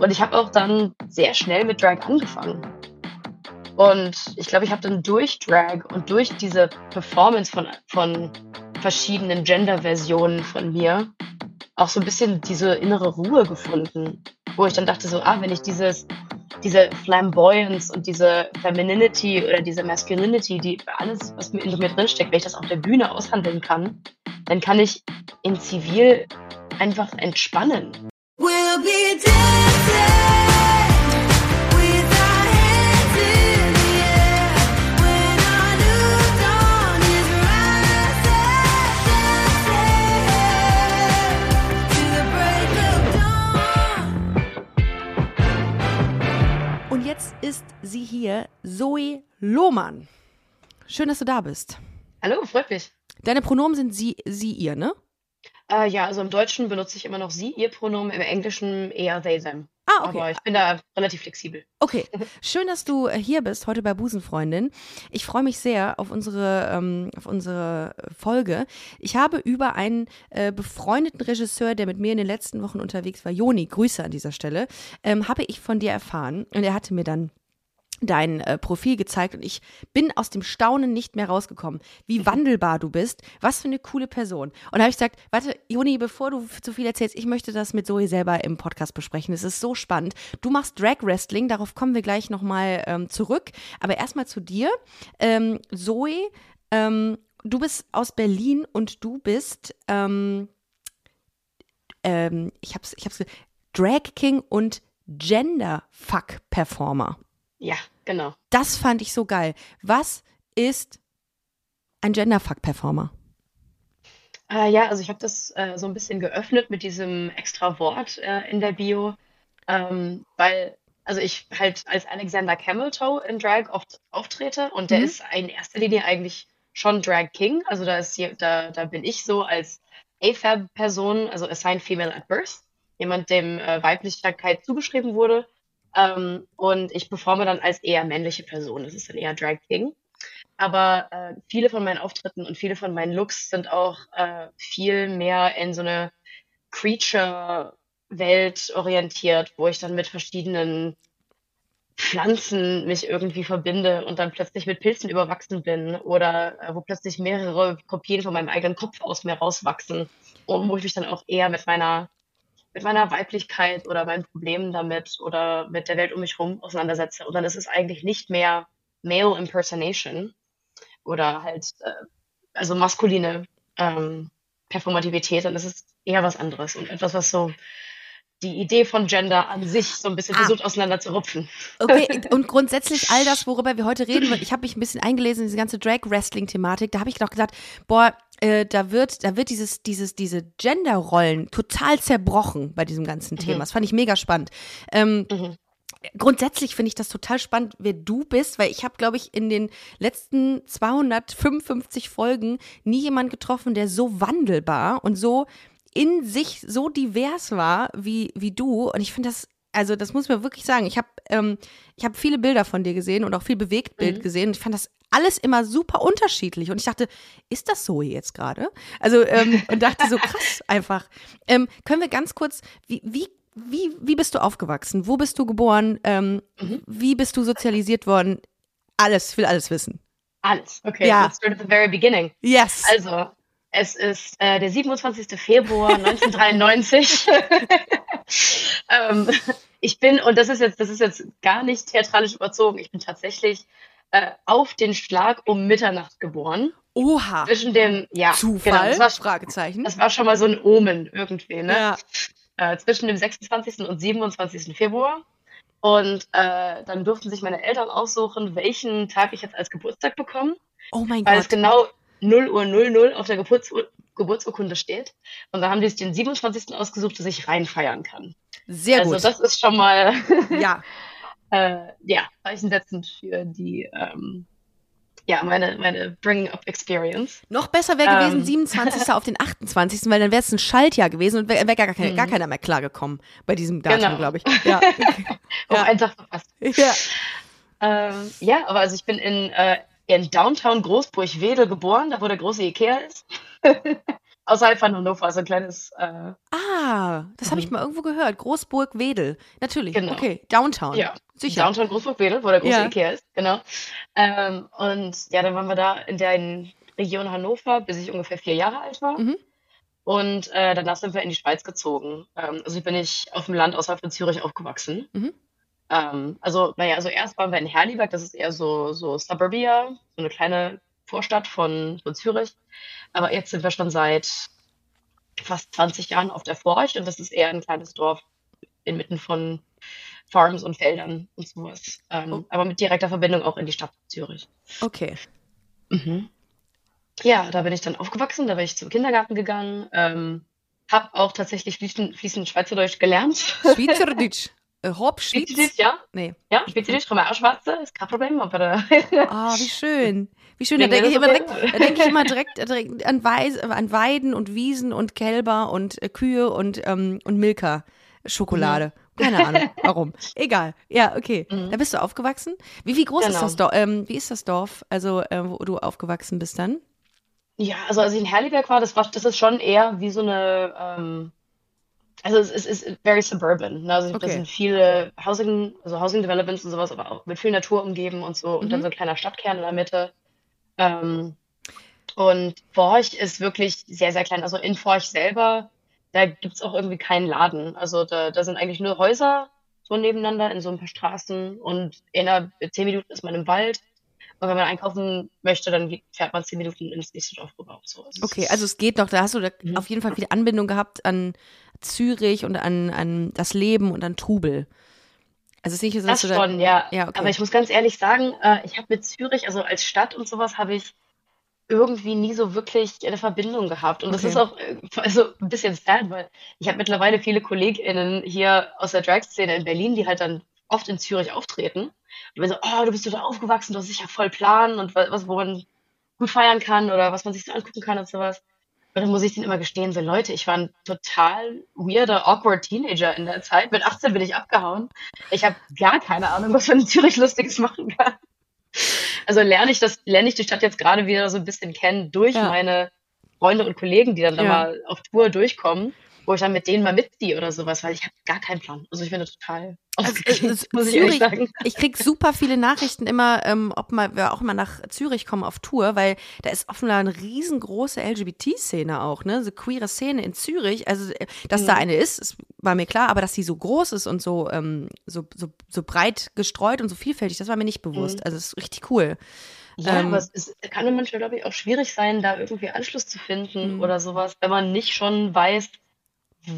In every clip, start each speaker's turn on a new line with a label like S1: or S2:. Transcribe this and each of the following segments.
S1: Und ich habe auch dann sehr schnell mit Drag angefangen. Und ich glaube, ich habe dann durch Drag und durch diese Performance von, von verschiedenen Gender-Versionen von mir auch so ein bisschen diese innere Ruhe gefunden, wo ich dann dachte so, ah, wenn ich dieses, diese Flamboyance und diese Femininity oder diese Masculinity, die alles, was mir in mir drinsteckt, wenn ich das auf der Bühne aushandeln kann, dann kann ich in Zivil einfach entspannen.
S2: Ist sie hier, Zoe Lohmann. Schön, dass du da bist.
S1: Hallo, freut mich.
S2: Deine Pronomen sind sie, sie, ihr, ne?
S1: Äh, ja, also im Deutschen benutze ich immer noch sie, ihr Pronomen, im Englischen eher they, them.
S2: Ah, okay.
S1: Aber ich bin da relativ flexibel.
S2: Okay, schön, dass du äh, hier bist, heute bei Busenfreundin. Ich freue mich sehr auf unsere, ähm, auf unsere Folge. Ich habe über einen äh, befreundeten Regisseur, der mit mir in den letzten Wochen unterwegs war, Joni, Grüße an dieser Stelle, ähm, habe ich von dir erfahren. Und er hatte mir dann dein äh, Profil gezeigt und ich bin aus dem Staunen nicht mehr rausgekommen, wie wandelbar du bist, was für eine coole Person. Und da habe ich gesagt, warte, Joni, bevor du zu viel erzählst, ich möchte das mit Zoe selber im Podcast besprechen. Es ist so spannend. Du machst Drag Wrestling, darauf kommen wir gleich nochmal ähm, zurück. Aber erstmal zu dir. Ähm, Zoe, ähm, du bist aus Berlin und du bist, ähm, ähm, ich hab's, ich hab's, Drag King und Gender Fuck Performer.
S1: Ja, genau.
S2: Das fand ich so geil. Was ist ein Genderfuck-Performer?
S1: Äh, ja, also ich habe das äh, so ein bisschen geöffnet mit diesem extra Wort äh, in der Bio, ähm, weil also ich halt als Alexander Cameltoe in Drag oft auftrete und der mhm. ist in erster Linie eigentlich schon Drag King. Also da ist hier, da, da bin ich so als AFAB-Person, also Assigned Female at Birth, jemand, dem äh, Weiblichkeit zugeschrieben wurde ähm, und ich performe dann als eher männliche Person. Das ist dann eher Drag King. Aber äh, viele von meinen Auftritten und viele von meinen Looks sind auch äh, viel mehr in so eine Creature-Welt orientiert, wo ich dann mit verschiedenen Pflanzen mich irgendwie verbinde und dann plötzlich mit Pilzen überwachsen bin oder äh, wo plötzlich mehrere Kopien von meinem eigenen Kopf aus mir rauswachsen und wo ich mich dann auch eher mit meiner mit meiner Weiblichkeit oder meinen Problemen damit oder mit der Welt um mich herum auseinandersetze. Und dann ist es eigentlich nicht mehr Male Impersonation oder halt, äh, also maskuline ähm, Performativität, dann ist es eher was anderes und etwas, was so die Idee von Gender an sich so ein bisschen ah. versucht auseinander zu rupfen.
S2: Okay, und grundsätzlich all das, worüber wir heute reden, ich habe mich ein bisschen eingelesen in diese ganze Drag-Wrestling-Thematik, da habe ich doch gesagt, boah, äh, da wird, da wird dieses, dieses, diese Gender-Rollen total zerbrochen bei diesem ganzen Thema. Mhm. Das fand ich mega spannend. Ähm, mhm. Grundsätzlich finde ich das total spannend, wer du bist, weil ich habe, glaube ich, in den letzten 255 Folgen nie jemand getroffen, der so wandelbar und so in sich so divers war wie, wie du. Und ich finde das, also das muss man wirklich sagen. Ich habe ähm, ich hab viele Bilder von dir gesehen und auch viel Bewegtbild mhm. gesehen. Und ich fand das alles immer super unterschiedlich. Und ich dachte, ist das so jetzt gerade? Also, ähm, und dachte so, krass einfach. Ähm, können wir ganz kurz, wie, wie, wie, wie bist du aufgewachsen? Wo bist du geboren? Ähm, mhm. Wie bist du sozialisiert worden? Alles, ich will alles wissen.
S1: Alles, okay. Ja. Let's start at the very beginning.
S2: Yes.
S1: Also, es ist äh, der 27. Februar 1993. ähm, ich bin, und das ist jetzt, das ist jetzt gar nicht theatralisch überzogen, ich bin tatsächlich äh, auf den Schlag um Mitternacht geboren.
S2: Oha.
S1: Zwischen dem, ja.
S2: Zufall? Genau, das war, Fragezeichen.
S1: Das war schon mal so ein Omen irgendwie, ne? Ja. Äh, zwischen dem 26. und 27. Februar. Und äh, dann durften sich meine Eltern aussuchen, welchen Tag ich jetzt als Geburtstag bekomme.
S2: Oh mein
S1: weil
S2: Gott.
S1: Weil es genau 0 Uhr 00 auf der Geburts Geburtsurkunde steht. Und dann haben die sich den 27. ausgesucht, dass ich reinfeiern kann.
S2: Sehr
S1: also
S2: gut.
S1: Also das ist schon mal
S2: ja.
S1: äh, ja, zeichensetzend für die ähm, ja, meine, meine Bring-Up-Experience.
S2: Noch besser wäre gewesen, ähm. 27. auf den 28., weil dann wäre es ein Schaltjahr gewesen und wäre wär gar, keine, mhm. gar keiner mehr klargekommen bei diesem Datum, genau. glaube ich. Ja.
S1: Auf ja. Tag verpasst.
S2: Ja.
S1: Ähm, ja, aber also ich bin in, äh, in Downtown Großburg-Wedel geboren, da wo der große Ikea ist. außerhalb von Hannover, so ein kleines. Äh,
S2: Ah, das habe ich
S1: Mhm.
S2: mal irgendwo gehört. Großburg-Wedel. Natürlich.
S1: Genau.
S2: Okay, Downtown.
S1: ja,
S2: Sicher.
S1: Downtown Großburg-Wedel, wo der große
S2: Ja.
S1: Ikea ist, genau. Ähm, und ja, dann waren wir da in der Region Hannover, bis ich ungefähr vier Jahre alt war.
S2: Mhm.
S1: Und äh, danach sind wir in die Schweiz gezogen. Ähm, also bin ich auf dem Land außerhalb von Zürich aufgewachsen.
S2: Mhm.
S1: Ähm, also, naja, also erst waren wir in Herliberg, das ist eher so, so Suburbia, so eine kleine Vorstadt von, von Zürich. Aber jetzt sind wir schon seit fast 20 Jahren auf der Forch und das ist eher ein kleines Dorf inmitten von Farms und Feldern und sowas. Ähm,
S2: Oh.
S1: Aber mit direkter Verbindung auch in die Stadt Zürich.
S2: Okay.
S1: Mhm. Ja, da bin ich dann aufgewachsen, da bin ich zum Kindergarten gegangen, ähm, habe auch tatsächlich fließend, fließend Schweizerdeutsch gelernt.
S2: Schweizerdeutsch. Äh, Schweiz.
S1: Schweizerdeutsch, ja.
S2: Nee.
S1: Ja, Schweizerdeutsch, kann man auch schwarze, ist kein Problem, aber
S2: Ah, wie schön. Wie schön. Da denke ich immer direkt,
S1: Suppe.
S2: da denke ich immer direkt, direkt an, Weis, an Weiden und Wiesen und Kälber und äh, Kühe und, ähm, und Milka. Schokolade. Keine Ahnung, warum. Egal. Ja, okay.
S1: Mhm.
S2: Da bist du aufgewachsen. Wie, wie groß ist
S1: Genau.
S2: das Dorf? Ähm, wie ist das Dorf, also äh, wo du aufgewachsen bist dann?
S1: Ja, also als ich in Herliberg war, das war, das ist schon eher wie so eine, ähm, also es, es ist very suburban. Ne? Also da
S2: Okay.
S1: sind viele Housing, also Housing Developments und sowas, aber auch mit viel Natur umgeben und so. Und dann
S2: Mhm.
S1: so ein kleiner Stadtkern in der Mitte. Ähm, und Forch ist wirklich sehr, sehr klein. Also in Forch selber, da gibt's auch irgendwie keinen Laden. Also da, da sind eigentlich nur Häuser so nebeneinander in so ein paar Straßen und in einer, zehn Minuten ist man im Wald. Und wenn man einkaufen möchte, dann fährt man zehn Minuten ins nächste Dorf rüber so. Also es
S2: Okay, also es geht noch, da hast du da
S1: Mhm.
S2: auf jeden Fall viel Anbindung gehabt an Zürich und an, an das Leben und an Trubel. Also es ist nicht so, dass
S1: Das
S2: du da,
S1: schon, ja.
S2: Ja, okay.
S1: Aber ich muss ganz ehrlich sagen, äh, ich habe mit Zürich, also als Stadt und sowas, habe ich irgendwie nie so wirklich eine Verbindung gehabt. Und das
S2: Okay.
S1: ist auch äh, also ein bisschen sad, weil ich habe mittlerweile viele KollegInnen hier aus der Drag-Szene in Berlin, die halt dann oft in Zürich auftreten. Und die so, oh, du bist so da aufgewachsen, du hast sicher voll Plan und wa- was, wo man gut feiern kann oder was man sich so angucken kann und sowas. Und dann muss ich denen immer gestehen, so Leute, ich war ein total weirder, awkward Teenager in der Zeit. Mit 18 bin ich abgehauen. Ich habe gar keine Ahnung, was man in Zürich Lustiges machen kann. Also lerne ich das, lerne ich die Stadt jetzt gerade wieder so ein bisschen kennen durch
S2: Ja.
S1: meine Freunde und Kollegen, die dann da
S2: Ja.
S1: mal auf Tour durchkommen, wo ich dann mit denen mal mitziehe oder sowas, weil ich habe gar keinen Plan. Also ich bin da total
S2: Also,
S1: muss ich
S2: Zürich-
S1: sagen.
S2: Ich krieg super viele Nachrichten immer, ähm, ob mal, wir auch mal nach Zürich kommen auf Tour, weil da ist offenbar eine riesengroße LGBT-Szene auch, ne? So queere Szene in Zürich. Also, äh, dass da
S1: Mhm.
S2: eine ist, ist, war mir klar, aber dass sie so groß ist und so, ähm, so, so, so breit gestreut und so vielfältig, das war mir nicht bewusst.
S1: Mhm.
S2: Also, es ist richtig cool.
S1: Ja,
S2: Ähm,
S1: aber es ist, kann manchmal, glaube ich, auch schwierig sein, da irgendwie Anschluss zu finden
S2: Mhm.
S1: oder sowas, wenn man nicht schon weiß,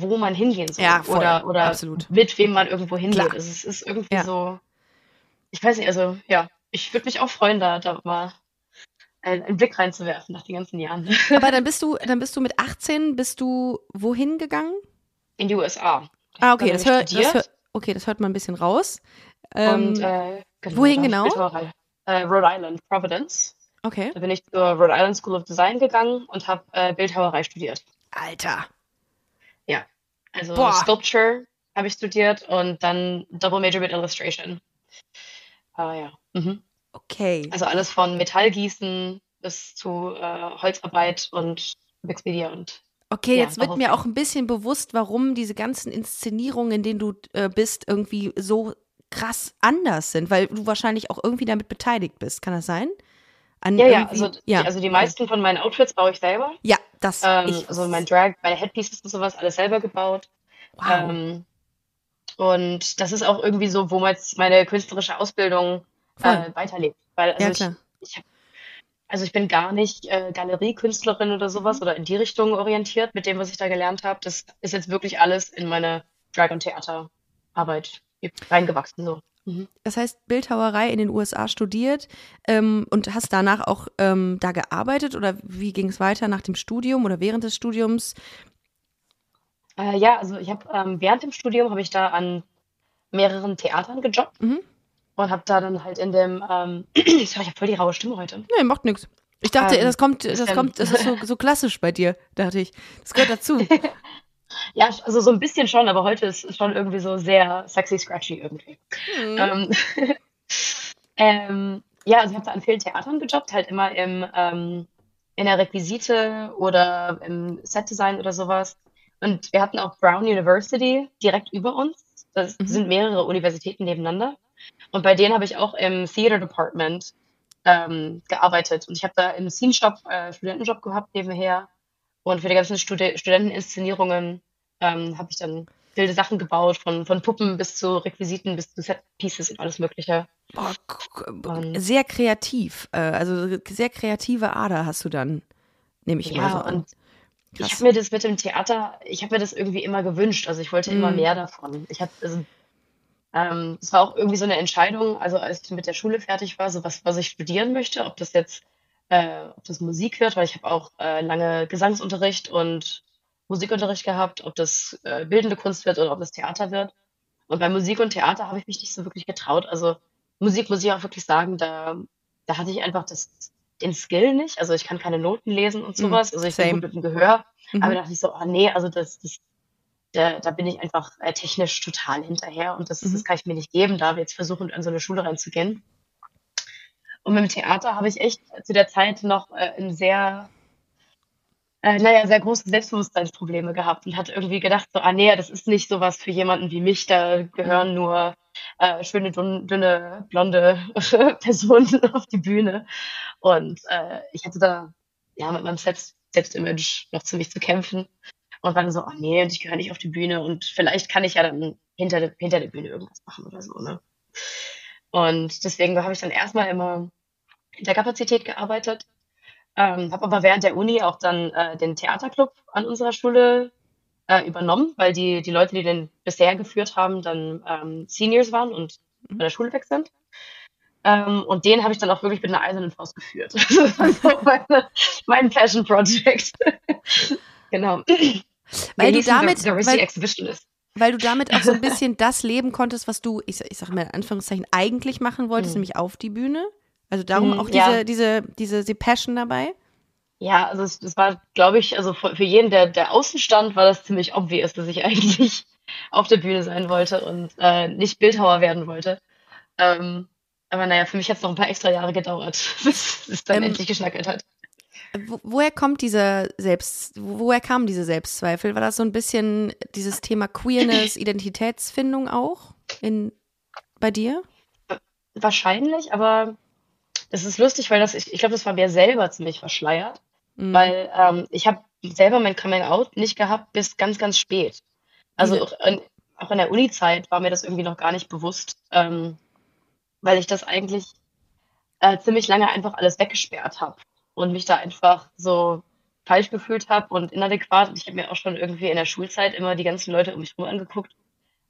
S1: wo man hingehen soll
S2: Ja, voll,
S1: oder, oder
S2: absolut.
S1: mit wem man irgendwo hingeht. Also es ist irgendwie
S2: Ja.
S1: so, ich weiß nicht, also ja, ich würde mich auch freuen, da, da mal einen, Blick reinzuwerfen nach den ganzen Jahren
S2: Aber dann bist du, dann bist du mit 18, bist du wohin gegangen?
S1: in die USA.
S2: Ah, okay, das hört, das hört, okay, das hört man ein bisschen raus. Ähm,
S1: Und äh, genau,
S2: wohin genau?
S1: Äh, Rhode Island, Providence.
S2: okay.
S1: Da bin ich zur Rhode Island School of Design gegangen und habe äh, Bildhauerei studiert.
S2: Alter.
S1: Also
S2: Boah.
S1: Sculpture habe ich studiert und dann Double Major mit Illustration. Ah ja. Mhm.
S2: Okay.
S1: Also alles von Metallgießen bis zu äh, Holzarbeit und Mixed Media und
S2: Okay,
S1: Ja,
S2: jetzt wird mir auch ein bisschen bewusst, warum diese ganzen Inszenierungen, in denen du äh, bist, irgendwie so krass anders sind, weil du wahrscheinlich auch irgendwie damit beteiligt bist. Kann das sein? An
S1: ja, ja, also,
S2: ja.
S1: Die, also die meisten von meinen Outfits baue ich selber.
S2: Ja, das.
S1: Ähm,
S2: ich,
S1: also mein Drag, meine Headpieces und sowas, alles selber gebaut.
S2: wow.
S1: Ähm, und das ist auch irgendwie so, wo man jetzt meine künstlerische Ausbildung äh, weiterlebt. Weil also
S2: ja,
S1: ich, ich also ich bin gar nicht äh, Galeriekünstlerin oder sowas oder in die Richtung orientiert mit dem, was ich da gelernt habe. Das ist jetzt wirklich alles in meine Drag- und Theaterarbeit reingewachsen. So. Mhm.
S2: Das heißt, Bildhauerei in den USA studiert ähm, und hast danach auch ähm, da gearbeitet oder wie ging es weiter nach dem Studium oder während des Studiums?
S1: Äh, ja, also ich habe ähm, während dem Studium habe ich da an mehreren Theatern gejobbt
S2: Mhm.
S1: und habe da dann halt in dem, ähm, sorry, ich habe voll die raue Stimme heute.
S2: Nee, macht nichts. Ich dachte,
S1: Ähm,
S2: das kommt, das
S1: bisschen-
S2: kommt, das ist so, so klassisch bei dir, dachte ich. Das gehört dazu.
S1: Ja, also so ein bisschen schon, aber heute ist es schon irgendwie so sehr sexy, scratchy irgendwie.
S2: Mhm.
S1: Ähm, ähm, ja, also ich habe da an vielen Theatern gejobbt, halt immer im, ähm, in der Requisite oder im Setdesign oder sowas. Und wir hatten auch Brown University direkt über uns. Das
S2: Mhm.
S1: sind mehrere Universitäten nebeneinander. Und bei denen habe ich auch im Theater Department ähm, gearbeitet. Und ich habe da im Scene Shop äh, Studentenjob gehabt nebenher. Und für die ganzen Studi Studenteninszenierungen ähm, habe ich dann wilde Sachen gebaut, von, von Puppen bis zu Requisiten, bis zu Set Pieces und alles Mögliche.
S2: Boah,
S1: Und-
S2: sehr kreativ. Äh, also sehr kreative Ader hast du dann, nehme ich mal so
S1: Ja,
S2: an.
S1: und ich
S2: Krass.
S1: habe mir das mit dem Theater, ich habe mir das irgendwie immer gewünscht. Also ich wollte immer
S2: Mhm.
S1: mehr davon. Ich habe, also, ähm, es war auch irgendwie so eine Entscheidung, also als ich mit der Schule fertig war, so was, was ich studieren möchte, ob das jetzt, äh, ob das Musik wird, weil ich habe auch äh, lange Gesangsunterricht und Musikunterricht gehabt, ob das äh, bildende Kunst wird oder ob das Theater wird. Und bei Musik und Theater habe ich mich nicht so wirklich getraut. Also Musik muss ich auch wirklich sagen, da, da hatte ich einfach das, den Skill nicht. Also ich kann keine Noten lesen und
S2: Mm,
S1: sowas. Also ich bin
S2: same.
S1: gut mit dem Gehör.
S2: Mhm.
S1: Aber da dachte ich so, ah nee, also das, das, da, da bin ich einfach äh, technisch total hinterher und das,
S2: Mhm.
S1: das kann ich mir nicht geben, da wir jetzt versuchen, an so eine Schule reinzugehen. Und mit dem Theater habe ich echt zu der Zeit noch äh, ein sehr, äh, naja, sehr große Selbstbewusstseinsprobleme gehabt und hatte irgendwie gedacht, so, ah nee, das ist nicht sowas für jemanden wie mich, da gehören nur äh, schöne, dünne, dünne, blonde Personen auf die Bühne. Und äh, ich hatte da ja mit meinem Selbst Selbstimage noch ziemlich zu kämpfen und war dann so, oh nee, und ich gehöre nicht auf die Bühne und vielleicht kann ich ja dann hinter der, hinter der Bühne irgendwas machen oder so, ne? Und deswegen habe ich dann erstmal immer in der Kapazität gearbeitet, ähm, habe aber während der Uni auch dann äh, den Theaterclub an unserer Schule äh, übernommen, weil die, die Leute, die den bisher geführt haben, dann ähm, Seniors waren und von der Schule weg sind. Ähm, und den habe ich dann auch wirklich mit einer eisernen Faust geführt. Das war so meine, mein Passion Project. genau.
S2: Weil du damit,
S1: the Risky
S2: weil,
S1: Exhibitionist.
S2: weil du damit auch so ein bisschen das leben konntest, was du, ich, ich sag mal in Anführungszeichen, eigentlich machen wolltest,
S1: Mhm.
S2: nämlich auf die Bühne. Also darum
S1: Mhm,
S2: auch diese,
S1: ja.
S2: diese, diese, diese Passion dabei.
S1: Ja, also es, das war, glaube ich, also für, jeden, der, der außen stand, war das ziemlich obvious, dass ich eigentlich auf der Bühne sein wollte und äh, nicht Bildhauer werden wollte. Ähm, aber naja, für mich hat es noch ein paar extra Jahre gedauert, bis es dann
S2: Ähm,
S1: endlich geschnackelt hat.
S2: Wo, woher kommt dieser Selbst, wo- woher kamen diese Selbstzweifel? War das so ein bisschen dieses Thema Queerness, Identitätsfindung auch in, bei dir?
S1: Wahrscheinlich, aber das ist lustig, weil das, ich, ich glaube, das war mir selber ziemlich verschleiert,
S2: Mhm.
S1: weil ähm, ich habe selber mein Coming Out nicht gehabt bis ganz, ganz spät. Also
S2: Diese-
S1: auch in, auch in der Uni-Zeit war mir das irgendwie noch gar nicht bewusst, ähm, weil ich das eigentlich äh, ziemlich lange einfach alles weggesperrt habe und mich da einfach so falsch gefühlt habe und inadäquat. Und ich habe mir auch schon irgendwie in der Schulzeit immer die ganzen Leute um mich herum angeguckt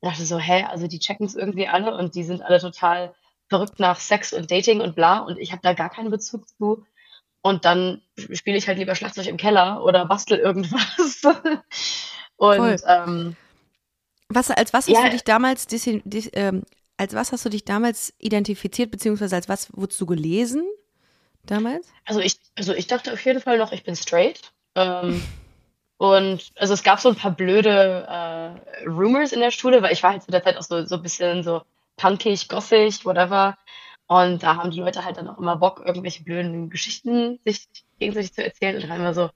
S1: und dachte so, hä, also die checken es irgendwie alle und die sind alle total verrückt nach Sex und Dating und bla und ich habe da gar keinen Bezug zu. Und dann spiele ich halt lieber Schlagzeug im Keller oder bastel irgendwas. Und ähm,
S2: Was, als was hast
S1: Ja.
S2: du dich damals, ähm, als was hast du dich damals identifiziert, beziehungsweise als was wurdest du gelesen damals?
S1: also ich, also ich dachte auf jeden Fall noch, ich bin straight. Ähm, und also es gab so ein paar blöde äh, Rumors in der Schule, weil ich war halt zu der Zeit auch so, so ein bisschen so punkig, gossig, whatever. Und da haben die Leute halt dann auch immer Bock, irgendwelche blöden Geschichten sich gegenseitig zu erzählen. Und dann immer so,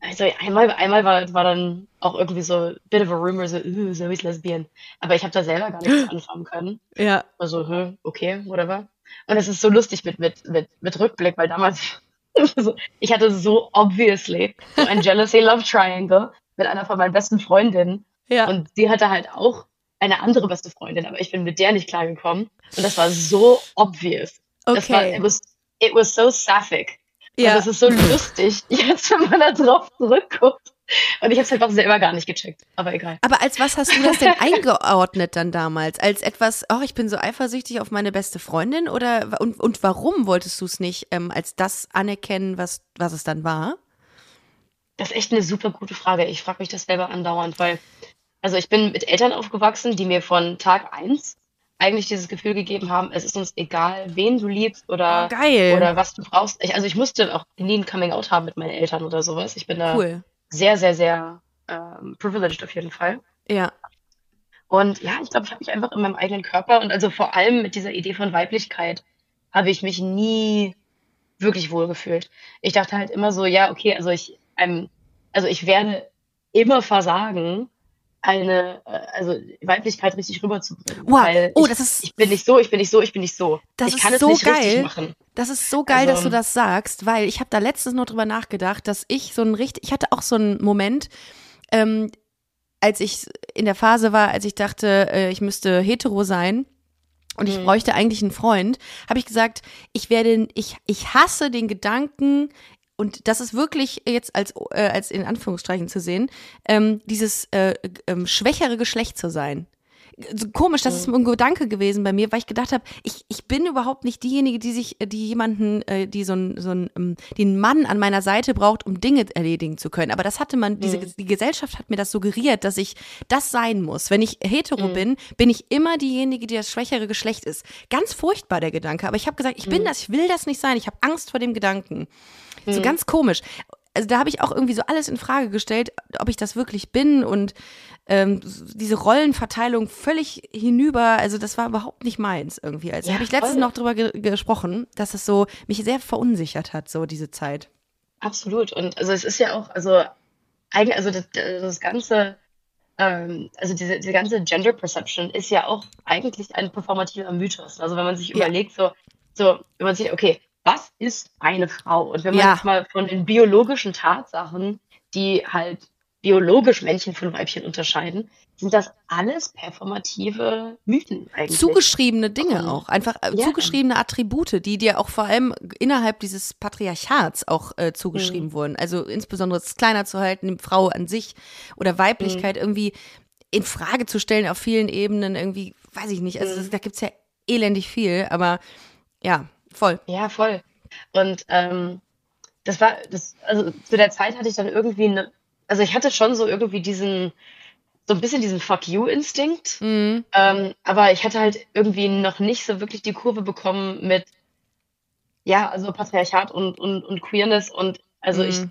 S1: also einmal, einmal war, war dann auch irgendwie so bit of a rumor, so, uh, Zoe's lesbian. Aber ich habe da selber gar nichts anfangen können.
S2: Ja.
S1: Also, hm, okay, whatever. Und es ist so lustig mit, mit, mit, mit Rückblick, weil damals, ich hatte so obviously so ein Jealousy-Love-Triangle mit einer von meinen besten Freundinnen.
S2: Ja.
S1: Und sie hatte halt auch eine andere beste Freundin, aber ich bin mit der nicht klargekommen. Und das war so obvious. Das war,
S2: okay.
S1: it was, it was so sapphic. Und
S2: Ja.
S1: das ist so lustig, jetzt wenn man da drauf zurückguckt. Und ich habe es einfach selber gar nicht gecheckt. Aber egal.
S2: Aber als was hast du das denn eingeordnet dann damals? Als etwas, oh, ich bin so eifersüchtig auf meine beste Freundin oder und, und warum wolltest du es nicht ähm, als das anerkennen, was, was es dann war?
S1: Das ist echt eine super gute Frage. Ich frage mich das selber andauernd, weil, also ich bin mit Eltern aufgewachsen, die mir von Tag eins eigentlich dieses Gefühl gegeben haben, es ist uns egal, wen du liebst oder,
S2: Oh, geil.
S1: oder was du brauchst. Ich, also ich musste auch nie ein Coming Out haben mit meinen Eltern oder sowas. Ich bin da
S2: Cool.
S1: sehr, sehr, sehr ähm, privileged auf jeden Fall.
S2: Ja.
S1: Und ja, ich glaube, ich habe mich einfach in meinem eigenen Körper und also vor allem mit dieser Idee von Weiblichkeit habe ich mich nie wirklich wohl gefühlt. Ich dachte halt immer so, ja, okay, also ich, ähm, also ich werde immer versagen, eine, äh, also Weiblichkeit richtig rüberzubringen.
S2: Wow. Oh,
S1: ich,
S2: das ist,
S1: ich bin nicht so, ich bin nicht so, ich bin nicht so.
S2: das
S1: ich
S2: ist
S1: kann es
S2: so
S1: nicht richtig
S2: geil.
S1: machen.
S2: Das ist so geil, dass
S1: Also-
S2: du das sagst, weil ich habe da letztens noch drüber nachgedacht, dass ich so ein richtig, ich hatte auch so einen Moment, ähm, als ich in der Phase war, als ich dachte, äh, ich müsste hetero sein und ich
S1: Mhm.
S2: bräuchte eigentlich einen Freund, habe ich gesagt, ich werde, ich, ich hasse den Gedanken, und das ist wirklich jetzt als, äh, als in Anführungsstrichen zu sehen, ähm, dieses äh, ähm, schwächere Geschlecht zu sein. So komisch, das ist ein Gedanke gewesen bei mir, weil ich gedacht habe, ich, ich bin überhaupt nicht diejenige, die sich, die jemanden, äh, die so ein, so ein, ähm, den Mann an meiner Seite braucht, um Dinge erledigen zu können. Aber das hatte man, diese, die Gesellschaft hat mir das suggeriert, dass ich das sein muss. Wenn ich hetero bin, bin ich immer diejenige, die das schwächere Geschlecht ist. Ganz furchtbar der Gedanke. Aber ich habe gesagt, ich bin das, ich will das nicht sein. Ich habe Angst vor dem Gedanken. So ganz komisch. Also da habe ich auch irgendwie so alles in Frage gestellt, ob ich das wirklich bin und ähm, diese Rollenverteilung völlig hinüber. Also das war überhaupt nicht meins irgendwie. Also
S1: Ja,
S2: habe ich letztens
S1: voll.
S2: noch drüber ge gesprochen, dass es so mich sehr verunsichert hat, so diese Zeit.
S1: Absolut. Und also es ist ja auch, also eigentlich, also das, das ganze, ähm, also diese, diese ganze Gender Perception ist ja auch eigentlich ein performativer Mythos. Also wenn man sich
S2: Ja.
S1: überlegt, so, so, wenn man sich, okay, was ist eine Frau? Und wenn man
S2: Ja.
S1: jetzt mal von den biologischen Tatsachen, die halt biologisch Männchen von Weibchen unterscheiden, sind das alles performative Mythen eigentlich.
S2: Zugeschriebene Dinge
S1: Und-
S2: auch, einfach äh,
S1: Ja.
S2: zugeschriebene Attribute, die dir auch vor allem innerhalb dieses Patriarchats auch äh, zugeschrieben
S1: Mhm.
S2: wurden. Also insbesondere es kleiner zu halten, die Frau an sich oder Weiblichkeit
S1: Mhm.
S2: irgendwie in Frage zu stellen auf vielen Ebenen, irgendwie, weiß ich nicht. Also
S1: Mhm.
S2: da gibt's ja elendig viel, aber ja, voll.
S1: Ja, voll. Und ähm, das war, das, also zu der Zeit hatte ich dann irgendwie eine, also ich hatte schon so irgendwie diesen, so ein bisschen diesen Fuck you-Instinkt,
S2: Mhm.
S1: ähm, aber ich hatte halt irgendwie noch nicht so wirklich die Kurve bekommen mit, ja, also Patriarchat und, und, und Queerness und also ich,
S2: Mhm.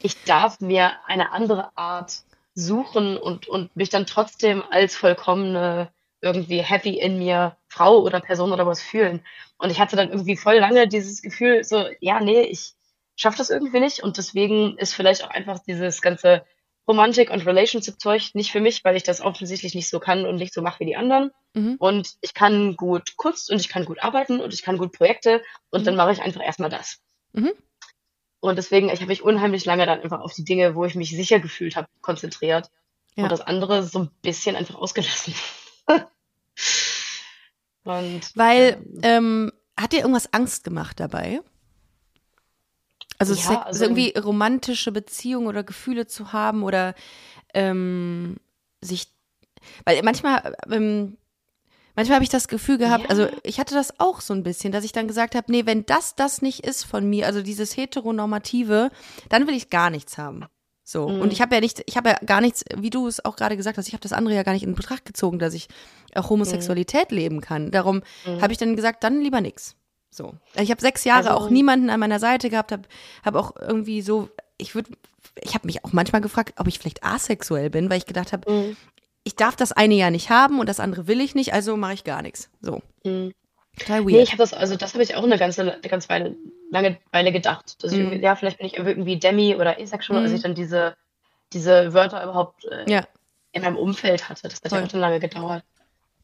S1: ich darf mir eine andere Art suchen und, und mich dann trotzdem als vollkommene, irgendwie happy in mir Frau oder Person oder was fühlen. Und ich hatte dann irgendwie voll lange dieses Gefühl, so, ja, nee, ich schaffe das irgendwie nicht. Und deswegen ist vielleicht auch einfach dieses ganze Romantik- und Relationship-Zeug nicht für mich, weil ich das offensichtlich nicht so kann und nicht so mache wie die anderen.
S2: Mhm.
S1: Und ich kann gut Kunst und ich kann gut arbeiten und ich kann gut Projekte und
S2: Mhm.
S1: dann mache ich einfach erstmal das.
S2: Mhm.
S1: Und deswegen, ich habe mich unheimlich lange dann einfach auf die Dinge, wo ich mich sicher gefühlt habe, konzentriert.
S2: Ja.
S1: Und das andere so ein bisschen einfach ausgelassen. und
S2: Weil,
S1: ähm,
S2: hat dir irgendwas Angst gemacht dabei? Also,
S1: Ja,
S2: Sex-
S1: also-
S2: irgendwie romantische Beziehungen oder Gefühle zu haben oder ähm, sich, weil manchmal, ähm, manchmal habe ich das Gefühl gehabt,
S1: Ja.
S2: also ich hatte das auch so ein bisschen, dass ich dann gesagt habe, nee, wenn das das nicht ist von mir, also dieses heteronormative, dann will ich gar nichts haben. So.
S1: Mhm.
S2: Und ich habe ja nicht, ich habe ja gar nichts, wie du es auch gerade gesagt hast, ich habe das andere ja gar nicht in Betracht gezogen, dass ich auch Homosexualität leben kann. Darum
S1: Mhm.
S2: habe ich dann gesagt, dann lieber nix. So. Ich habe sechs Jahre
S1: Also-
S2: auch niemanden an meiner Seite gehabt, habe hab auch irgendwie so, ich würde, ich habe mich auch manchmal gefragt, ob ich vielleicht asexuell bin, weil ich gedacht habe,
S1: Mhm.
S2: ich darf das eine ja nicht haben und das andere will ich nicht, also mache ich gar nichts. So.
S1: Mhm.
S2: Total
S1: Nee,
S2: weird.
S1: ich habe das, also das habe ich auch eine ganze, eine ganz Weile, lange Weile gedacht. Dass ich
S2: Mhm.
S1: irgendwie, ja, vielleicht bin ich irgendwie Demi oder asexual, als
S2: Mhm.
S1: ich dann diese, diese Wörter überhaupt äh,
S2: ja.
S1: in meinem Umfeld hatte. Das hat ja
S2: Voll.
S1: auch schon lange gedauert.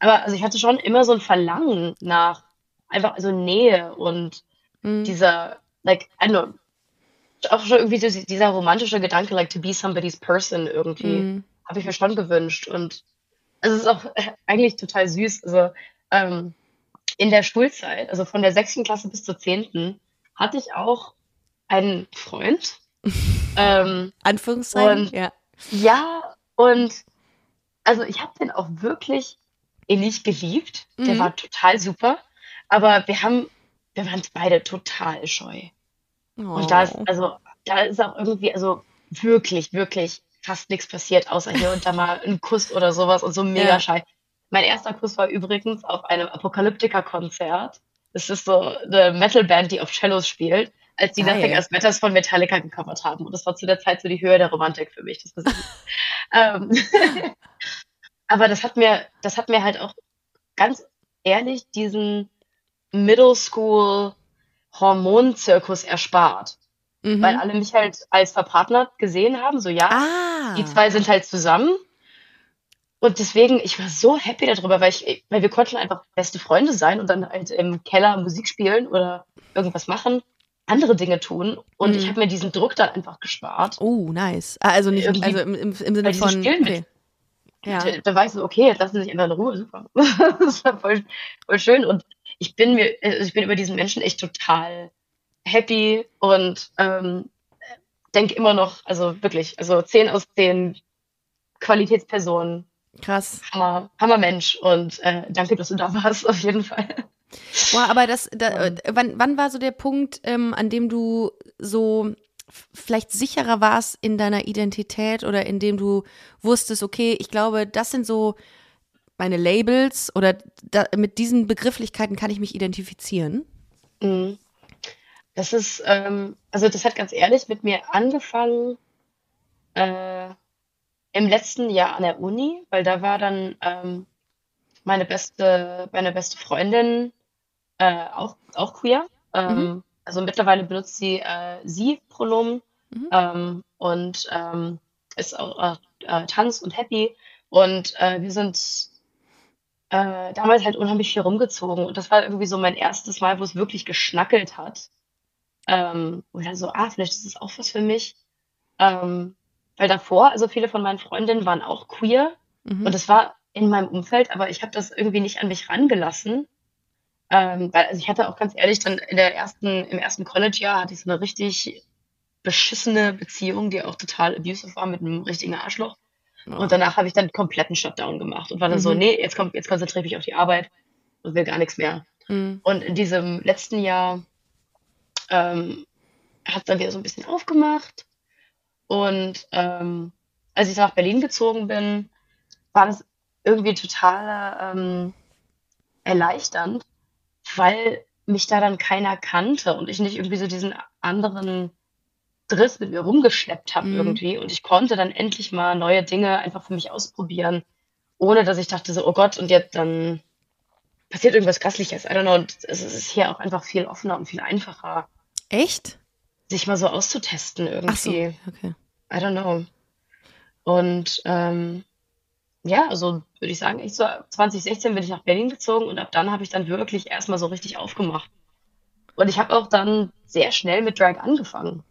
S1: Aber also ich hatte schon immer so ein Verlangen nach einfach also Nähe und
S2: Mhm.
S1: dieser, like, I don't know, auch schon irgendwie so dieser romantische Gedanke, like to be somebody's person irgendwie,
S2: Mhm.
S1: habe ich mir schon gewünscht. Und also es ist auch eigentlich total süß. Also ähm, in der Schulzeit, also von der sechsten Klasse bis zur zehnten, hatte ich auch einen Freund. ähm,
S2: Anführungszeichen,
S1: Und-
S2: ja.
S1: ja, und also ich habe den auch wirklich innig geliebt. Der
S2: Mhm.
S1: war total super. Aber wir haben, wir waren beide total scheu. Und da ist,
S2: Oh.
S1: also, da ist auch irgendwie, also wirklich, wirklich fast nichts passiert, außer hier und da mal ein Kuss oder sowas und so mega
S2: Ja.
S1: schei. Mein erster Kuss war übrigens auf einem Apokalyptika-Konzert. Das ist so eine Metalband, die auf Cellos spielt, als die
S2: Geil.
S1: Nothing Else Matters von Metallica gecovert haben. Und das war zu der Zeit so die Höhe der Romantik für mich. Das ähm, aber das hat mir, das hat mir halt auch ganz ehrlich diesen Middle School Hormonzirkus erspart.
S2: Mhm.
S1: Weil alle mich halt als verpartnert gesehen haben, so ja,
S2: ah.
S1: die zwei sind halt zusammen. Und deswegen, ich war so happy darüber, weil ich, weil wir konnten einfach beste Freunde sein und dann halt im Keller Musik spielen oder irgendwas machen, andere Dinge tun. Und
S2: Mhm.
S1: ich habe mir diesen Druck dann einfach gespart.
S2: Oh, nice. Ah, Also nicht,
S1: Irgendwie-
S2: also im, im, Sinne von. Okay. Ja.
S1: Da, da war ich so, okay, jetzt lassen sie sich einfach in Ruhe, super. das war voll, voll schön. Und ich bin mir, also ich bin über diesen Menschen echt total happy und ähm, denke immer noch, also wirklich, also 10 aus 10 Qualitätspersonen,
S2: Krass.
S1: Hammer, Hammer Mensch und äh, danke, dass du da warst, auf jeden Fall.
S2: Boah, aber das, da, äh, wann, wann war so der Punkt, ähm, an dem du so vielleicht sicherer warst in deiner Identität oder in dem du wusstest, okay, ich glaube, das sind so meine Labels oder da, mit diesen Begrifflichkeiten kann ich mich identifizieren?
S1: Mhm. Das ist, ähm, also das hat ganz ehrlich mit mir angefangen äh, im letzten Jahr an der Uni, weil da war dann ähm, meine beste, meine beste Freundin äh, auch, auch queer. Ähm, Also mittlerweile benutzt sie äh, sie-Pronomen
S2: Mhm.
S1: ähm, und ähm, ist auch äh, äh, Tanz und happy. Und äh, wir sind äh, damals halt unheimlich viel rumgezogen. Und das war irgendwie so mein erstes Mal, wo es wirklich geschnackelt hat. Ähm, und dann so, ah, vielleicht ist es auch was für mich. Ähm, weil davor, also viele von meinen Freundinnen waren auch queer.
S2: Mhm.
S1: Und das war in meinem Umfeld, aber ich habe das irgendwie nicht an mich rangelassen. Ähm, weil, also ich hatte auch ganz ehrlich dann in der ersten, im ersten College-Jahr hatte ich so eine richtig beschissene Beziehung, die auch total abusive war mit einem richtigen Arschloch. Und danach habe ich dann kompletten Shutdown gemacht und war dann so,
S2: Mhm.
S1: nee, jetzt kommt, jetzt konzentriere ich mich auf die Arbeit und will gar nichts mehr.
S2: Mhm.
S1: Und in diesem letzten Jahr ähm, hat es dann wieder so ein bisschen aufgemacht. Und ähm, als ich nach Berlin gezogen bin, war das irgendwie total ähm, erleichternd, weil mich da dann keiner kannte und ich nicht irgendwie so diesen anderen Driss mit mir rumgeschleppt habe
S2: Mhm.
S1: irgendwie. Und ich konnte dann endlich mal neue Dinge einfach für mich ausprobieren, ohne dass ich dachte so, oh Gott, und jetzt dann passiert irgendwas Krassliches. I don't know. Und es ist hier auch einfach viel offener und viel einfacher,
S2: Echt?
S1: sich mal so auszutesten
S2: Ach so,
S1: irgendwie.
S2: okay.
S1: I don't know. Und ähm, ja, also würde ich sagen, ich so 2016 bin ich nach Berlin gezogen und ab dann habe ich dann wirklich erstmal so richtig aufgemacht. Und ich habe auch dann sehr schnell mit Drag angefangen.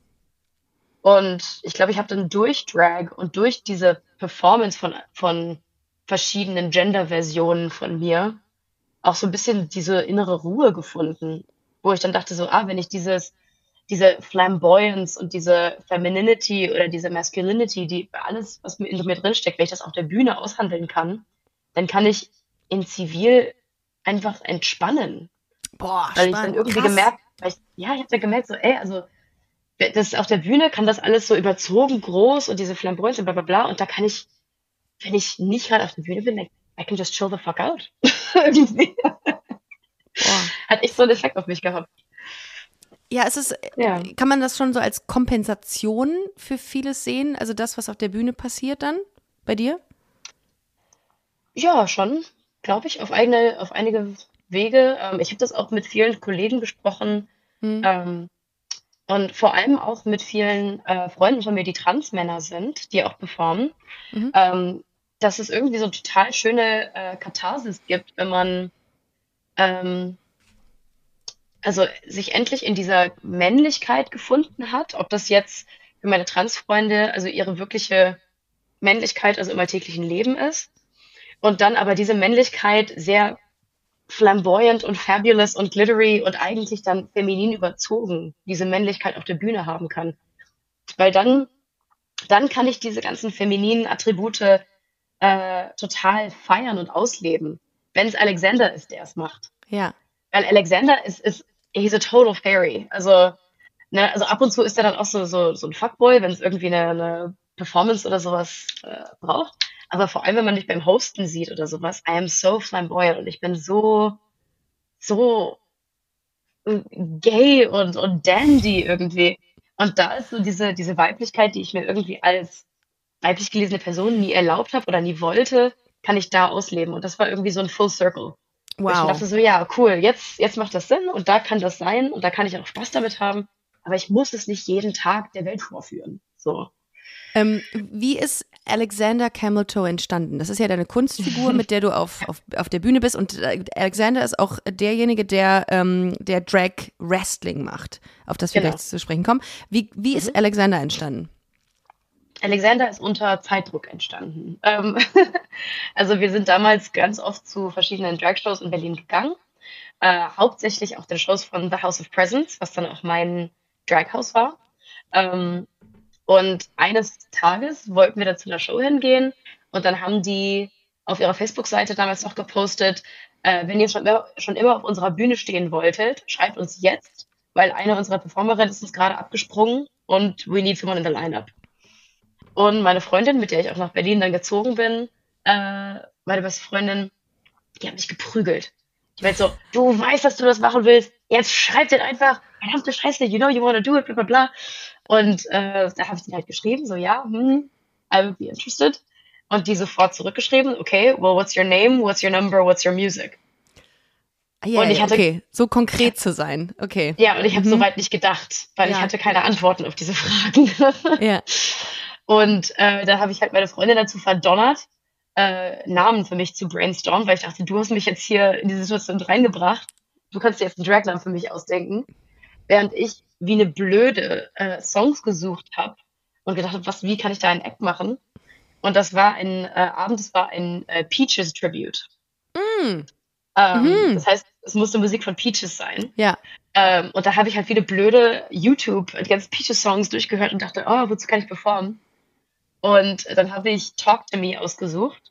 S1: Und ich glaube, ich habe dann durch Drag und durch diese Performance von, von verschiedenen Gender-Versionen von mir auch so ein bisschen diese innere Ruhe gefunden, wo ich dann dachte so, ah, wenn ich dieses, diese Flamboyance und diese Femininity oder diese Masculinity, die alles, was mir in mir drinsteckt, wenn ich das auf der Bühne aushandeln kann, dann kann ich in Zivil einfach entspannen.
S2: Boah,
S1: Weil ich dann
S2: spannend.
S1: irgendwie
S2: Krass.
S1: gemerkt, weil ich, ja, ich habe dann gemerkt, so, ey, also das auf der Bühne kann das alles so überzogen groß und diese Flamboyance und bla bla bla und da kann ich, wenn ich nicht gerade auf der Bühne bin, like, I can just chill the fuck out. Irgendwie.
S2: Boah.
S1: Hat echt so einen Effekt auf mich gehabt.
S2: Ja, es ist,
S1: Ja.
S2: kann man das schon so als Kompensation für vieles sehen? Also das, was auf der Bühne passiert dann bei dir?
S1: Ja, schon, glaube ich, auf eigene, auf einige Wege. Ähm, ich habe das auch mit vielen Kollegen besprochen
S2: Hm.
S1: ähm, und vor allem auch mit vielen äh, Freunden von mir, die Transmänner sind, die auch performen,
S2: Mhm.
S1: ähm, dass es irgendwie so total schöne äh, Katharsis gibt, wenn man ähm, also sich endlich in dieser Männlichkeit gefunden hat, ob das jetzt für meine Transfreunde, also ihre wirkliche Männlichkeit, also im alltäglichen Leben ist. Und dann aber diese Männlichkeit sehr flamboyant und fabulous und glittery und eigentlich dann feminin überzogen, diese Männlichkeit auf der Bühne haben kann. Weil dann, dann kann ich diese ganzen femininen Attribute äh, total feiern und ausleben, wenn es Alexander ist, der es macht.
S2: Ja.
S1: Weil Alexander ist, ist he's a total fairy. Also, ne, also ab und zu ist er dann auch so, so, so ein Fuckboy, wenn es irgendwie eine, eine Performance oder sowas äh, braucht. Aber vor allem, wenn man mich beim Hosten sieht oder sowas, I am so flamboyant und ich bin so, so gay und, und dandy irgendwie. Und da ist so diese, diese Weiblichkeit, die ich mir irgendwie als weiblich gelesene Person nie erlaubt habe oder nie wollte, kann ich da ausleben. Und das war irgendwie so ein Full Circle. Wow. Ich dachte so, ja, cool, jetzt, jetzt macht das Sinn und da kann das sein und da kann ich auch Spaß damit haben, aber ich muss es nicht jeden Tag der Welt vorführen. So.
S2: Ähm, wie ist Alexander Cameltoe entstanden? Das ist ja deine Kunstfigur, mit der du auf, auf, auf der Bühne bist. Und äh, Alexander ist auch derjenige, der, ähm, der Drag Wrestling macht, auf das wir genau. gleich zu sprechen kommen. Wie, wie ist mhm. Alexander entstanden?
S1: Alexander ist unter Zeitdruck entstanden. Ähm, also wir sind damals ganz oft zu verschiedenen Drag-Shows in Berlin gegangen. Äh, hauptsächlich auch den Shows von The House of Presents, was dann auch mein Drag-House war. Ähm, und eines Tages wollten wir da zu einer Show hingehen und dann haben die auf ihrer Facebook-Seite damals noch gepostet, äh, wenn ihr schon immer, schon immer auf unserer Bühne stehen wolltet, schreibt uns jetzt, weil eine unserer Performerinnen ist uns gerade abgesprungen und we need someone in the lineup. Und meine Freundin, mit der ich auch nach Berlin dann gezogen bin, äh, meine beste Freundin, die hat mich geprügelt. Ich meinte so, du weißt, dass du das machen willst, jetzt schreib den einfach, verdammte Scheiße, you know you wanna do it, bla bla bla. Und äh, da habe ich den halt geschrieben, so ja, hm, I would be interested. Und die sofort zurückgeschrieben, okay, well, what's your name, what's your number, what's your music?
S2: Yeah, und ich hatte, okay, so konkret zu sein, okay.
S1: Ja, und ich habe mhm. soweit nicht gedacht, weil ja. ich hatte keine Antworten auf diese Fragen. ja. Und äh, da habe ich halt meine Freundin dazu verdonnert, äh, Namen für mich zu brainstormen, weil ich dachte, du hast mich jetzt hier in diese Situation reingebracht. Du kannst dir jetzt einen Dragnamen für mich ausdenken. Während ich wie eine blöde äh, Songs gesucht habe und gedacht habe, was, wie kann ich da ein Act machen? Und das war ein äh, Abend, das war ein äh, Peaches Tribute. Mm. Ähm, mhm. Das heißt, es musste Musik von Peaches sein.
S2: Ja.
S1: Ähm, und da habe ich halt viele blöde YouTube, die ganzen Peaches-Songs durchgehört und dachte, oh, wozu kann ich performen? Und dann habe ich Talk to Me ausgesucht,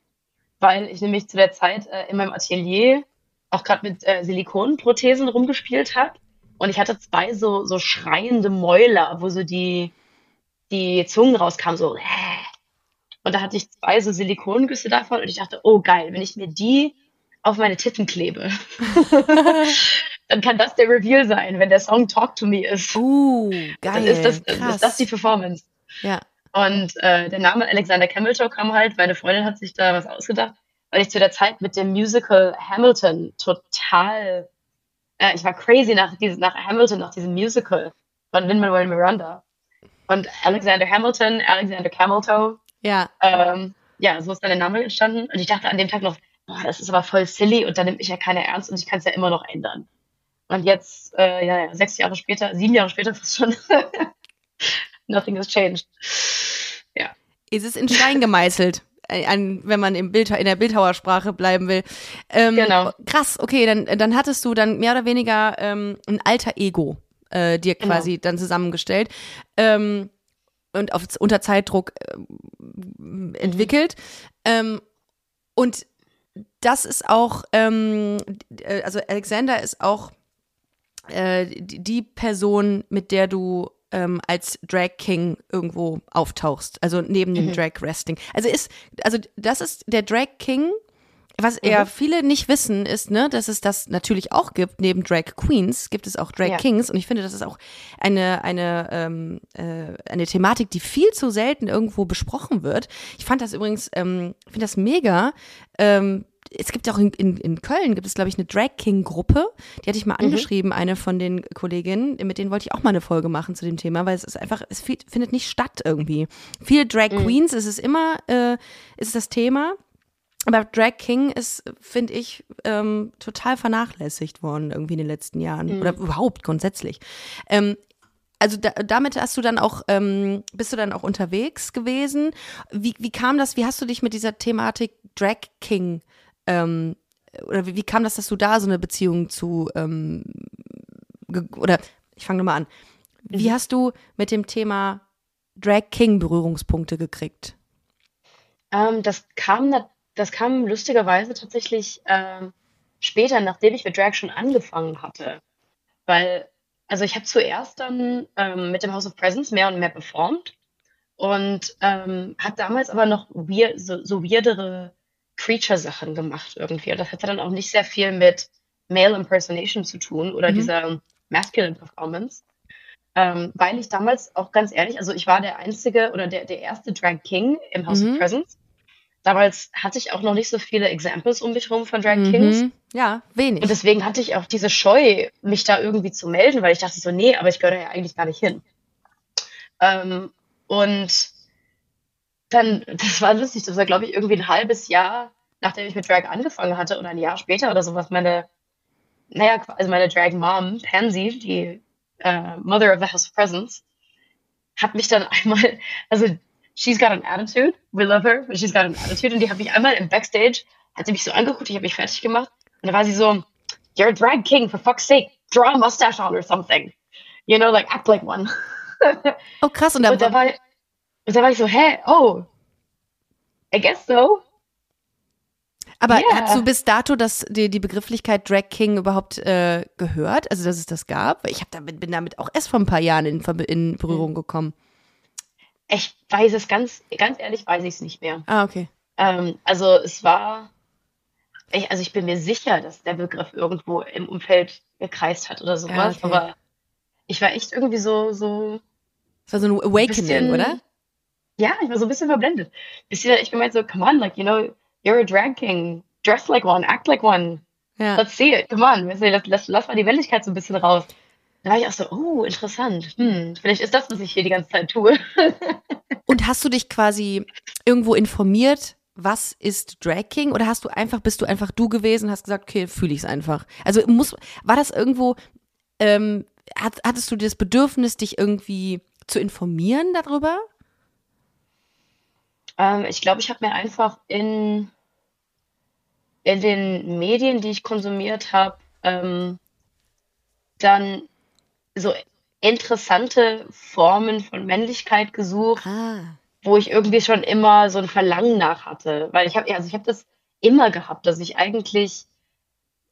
S1: weil ich nämlich zu der Zeit äh, in meinem Atelier auch gerade mit äh, Silikonprothesen rumgespielt habe. Und ich hatte zwei so, so schreiende Mäuler, wo so die, die Zungen rauskamen, so. Und da hatte ich zwei so Silikongüsse davon und ich dachte, oh geil, wenn ich mir die auf meine Titten klebe, dann kann das der Reveal sein, wenn der Song Talk to Me ist.
S2: Uh, geil. Dann
S1: ist das, Krass. ist das die Performance.
S2: Ja.
S1: Und äh, der Name Alexander Cameltoe kam halt, meine Freundin hat sich da was ausgedacht, weil ich zu der Zeit mit dem Musical Hamilton total, äh, ich war crazy nach, diesem, nach Hamilton, nach diesem Musical von Lin-Manuel Miranda. Und Alexander Hamilton, Alexander Cameltoe.
S2: Ja.
S1: Ähm, ja, so ist dann der Name entstanden. Und ich dachte an dem Tag noch, boah, das ist aber voll silly und da nimmt mich ja keiner ernst und ich kann es ja immer noch ändern. Und jetzt, äh, ja, ja, sechs Jahre später, sieben Jahre später fast schon, nothing has changed. Ja.
S2: Ist es in Stein gemeißelt? Äh, an, wenn man im Bild, in der Bildhauersprache bleiben will. Ähm,
S1: genau.
S2: Krass, okay, dann, dann hattest du dann mehr oder weniger ähm, ein alter Ego äh, dir genau. quasi genau. dann zusammengestellt ähm, und auf, unter Zeitdruck äh, entwickelt. Mhm. und das ist auch, ähm, äh, also Alexander ist auch äh, die Person, mit der du ähm, als Drag King irgendwo auftauchst, also neben dem mhm. Drag Wrestling. Also ist, also das ist der Drag King. Was mhm. ja viele nicht wissen, ist, ne, dass es das natürlich auch gibt. Neben Drag Queens gibt es auch Drag ja. Kings. Und ich finde, das ist auch eine, eine, ähm, äh, eine Thematik, die viel zu selten irgendwo besprochen wird. Ich fand das übrigens, ähm, finde das mega, ähm, es gibt auch in, in, in Köln, gibt es, glaube ich, eine Drag King-Gruppe. Die hatte ich mal mhm. angeschrieben, eine von den Kolleginnen. Mit denen wollte ich auch mal eine Folge machen zu dem Thema, weil es ist einfach, es findet nicht statt irgendwie. Viele Drag mhm. Queens, es ist immer, äh, ist das Thema. Aber Drag King ist, finde ich, ähm, total vernachlässigt worden irgendwie in den letzten Jahren. Mhm. Oder überhaupt grundsätzlich. Ähm, also da, damit hast du dann auch, ähm, bist du dann auch unterwegs gewesen? Wie, wie kam das, wie hast du dich mit dieser Thematik Drag King ähm, oder wie, wie, kam das, dass du da so eine Beziehung zu, ähm, oder ich fange nochmal an. Wie mhm. hast du mit dem Thema Drag King Berührungspunkte gekriegt?
S1: Ähm, das kam, das kam lustigerweise tatsächlich ähm, später, nachdem ich mit Drag schon angefangen hatte. Weil, also ich habe zuerst dann ähm, mit dem House of Presence mehr und mehr performt und ähm, hat damals aber noch weird, so, so weirdere Creature-Sachen gemacht irgendwie. Und das hatte dann auch nicht sehr viel mit Male Impersonation zu tun oder mhm. dieser Masculine Performance. Ähm, weil ich damals auch ganz ehrlich, also ich war der einzige oder der, der erste Drag King im House mhm. of Presence. damals hatte ich auch noch nicht so viele Examples um mich herum von Drag Kings.
S2: Mhm. Ja, wenig.
S1: Und deswegen hatte ich auch diese Scheu, mich da irgendwie zu melden, weil ich dachte so, nee, aber ich gehöre da ja eigentlich gar nicht hin. Ähm, und dann, das war lustig, das war, glaube ich, irgendwie ein halbes Jahr, nachdem ich mit Drag angefangen hatte oder ein Jahr später oder sowas, meine, naja, also meine Drag Mom, Pansy, die äh, Mother of the House of Presents, hat mich dann einmal, also she's got an attitude, we love her, but she's got an attitude und die hat mich einmal im Backstage, hat sie mich so angeguckt, ich habe mich fertig gemacht und da war sie so, you're a drag king, for fuck's sake, draw a mustache on or something. You know, like act like one.
S2: oh krass, und
S1: und da war, und da war ich so, hä, oh, I guess so.
S2: Aber yeah. hast du bis dato das, die, die Begrifflichkeit Drag King überhaupt äh, gehört? Also, dass es das gab? Ich hab damit, bin damit auch erst vor ein paar Jahren in, in Berührung gekommen.
S1: Ich weiß es ganz, ganz ehrlich, weiß ich es nicht mehr.
S2: Ah, okay.
S1: Ähm, also, es war, ich, also ich bin mir sicher, dass der Begriff irgendwo im Umfeld gekreist hat oder sowas, ja, okay. aber ich war echt irgendwie so, so.
S2: Es war so ein Awakening, bisschen, oder?
S1: Ja, ich war so ein bisschen verblendet. Bisschen, ich gemeint so, come on, like, you know, you're a drag king. Dress like one, act like one. Ja. Let's see it. Come on. Lass, lass, lass mal die Männlichkeit so ein bisschen raus. Da war ich auch so, oh, interessant. Hm, vielleicht ist das, was ich hier die ganze Zeit tue.
S2: Und hast du dich quasi irgendwo informiert, was ist Drag King? Oder hast du einfach, bist du einfach du gewesen und hast gesagt, okay, fühle ich es einfach? Also muss, war das irgendwo, ähm, hat, hattest du das Bedürfnis, dich irgendwie zu informieren darüber?
S1: Ähm, ich glaube, ich habe mir einfach in, in den Medien, die ich konsumiert habe, ähm, dann so interessante Formen von Männlichkeit gesucht,
S2: ah.
S1: wo ich irgendwie schon immer so ein Verlangen nach hatte. Weil ich habe, also ich habe das immer gehabt, dass ich eigentlich